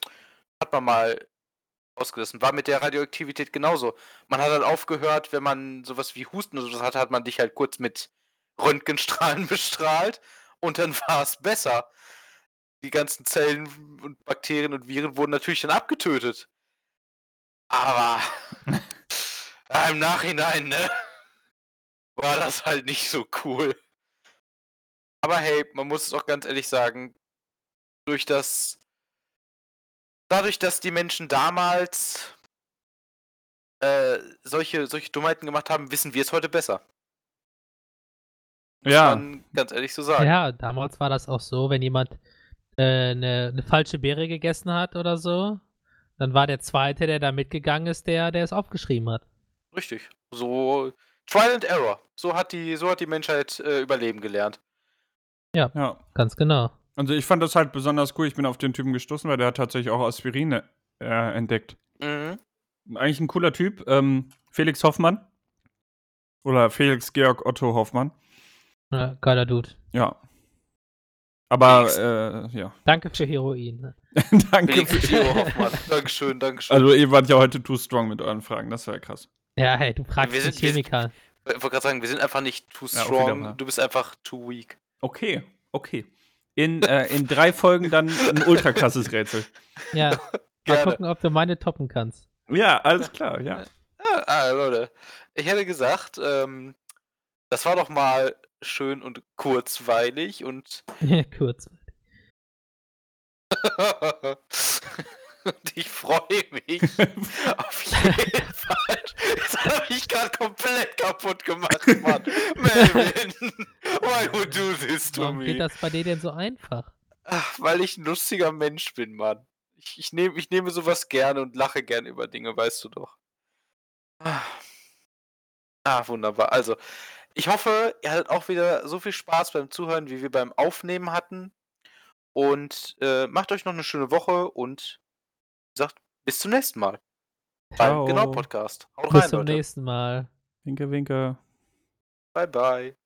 hat man mal ausgelassen. War mit der Radioaktivität genauso. Man hat halt aufgehört, wenn man sowas wie Husten oder sowas hatte, hat man dich halt kurz mit Röntgenstrahlen bestrahlt und dann war es besser. Die ganzen Zellen und Bakterien und Viren wurden natürlich dann abgetötet. Aber im Nachhinein, ne? War das halt nicht so cool. Aber hey, man muss es auch ganz ehrlich sagen, durch das. Dadurch, dass die Menschen damals äh, solche, solche Dummheiten gemacht haben, wissen wir es heute besser. Muss Ja. man ganz ehrlich so sagen. Ja, damals war das auch so, wenn jemand äh, eine, eine falsche Beere gegessen hat oder so, dann war der Zweite, der da mitgegangen ist, der, der es aufgeschrieben hat. Richtig. So Trial and Error. So hat die, so hat die Menschheit äh, überleben gelernt. Ja. Ganz genau. Also ich fand das halt besonders cool. Ich bin auf den Typen gestoßen, weil der hat tatsächlich auch Aspirin äh, entdeckt. Mhm. Eigentlich ein cooler Typ. Ähm, Felix Hoffmann. Oder Felix Georg Otto Hoffmann. Ja, geiler Dude. Ja. Aber, äh, ja. Danke für Heroin. ne? Danke. Für, Giro Hoffmann. Dankeschön, Dankeschön. also ihr wart ja heute too strong mit euren Fragen. Das war ja krass. Ja, hey, du fragst Wir den sind- wir sind- Chemiker. Ich wollte gerade sagen, wir sind einfach nicht too Ja, strong, wahr. du bist einfach too weak. Okay, okay. In, äh, in drei Folgen dann ein ultra krasses Rätsel. Ja, mal Gerne. gucken, ob du meine toppen kannst. Ja, alles klar, ja. Ah, ah, Leute, ich hätte gesagt, ähm, das war doch mal schön und kurzweilig und, Kurz. und ich freue mich auf jeden Fall. Das habe ich gerade komplett kaputt gemacht, Mann. Melvin, why would you do this to Warum geht me? das bei dir denn so einfach? Ach, weil ich ein lustiger Mensch bin, Mann. Ich, ich, nehm, ich nehme sowas gerne und lache gerne über Dinge, weißt du doch. Ah, wunderbar. Also, ich hoffe, ihr hattet auch wieder so viel Spaß beim Zuhören, wie wir beim Aufnehmen hatten. Und äh, macht euch noch eine schöne Woche und wie gesagt, bis zum nächsten Mal. Ciao. Beim Genau Podcast. Haut Bis rein, zum Leute. nächsten Mal. Winke, winke. Bye, bye.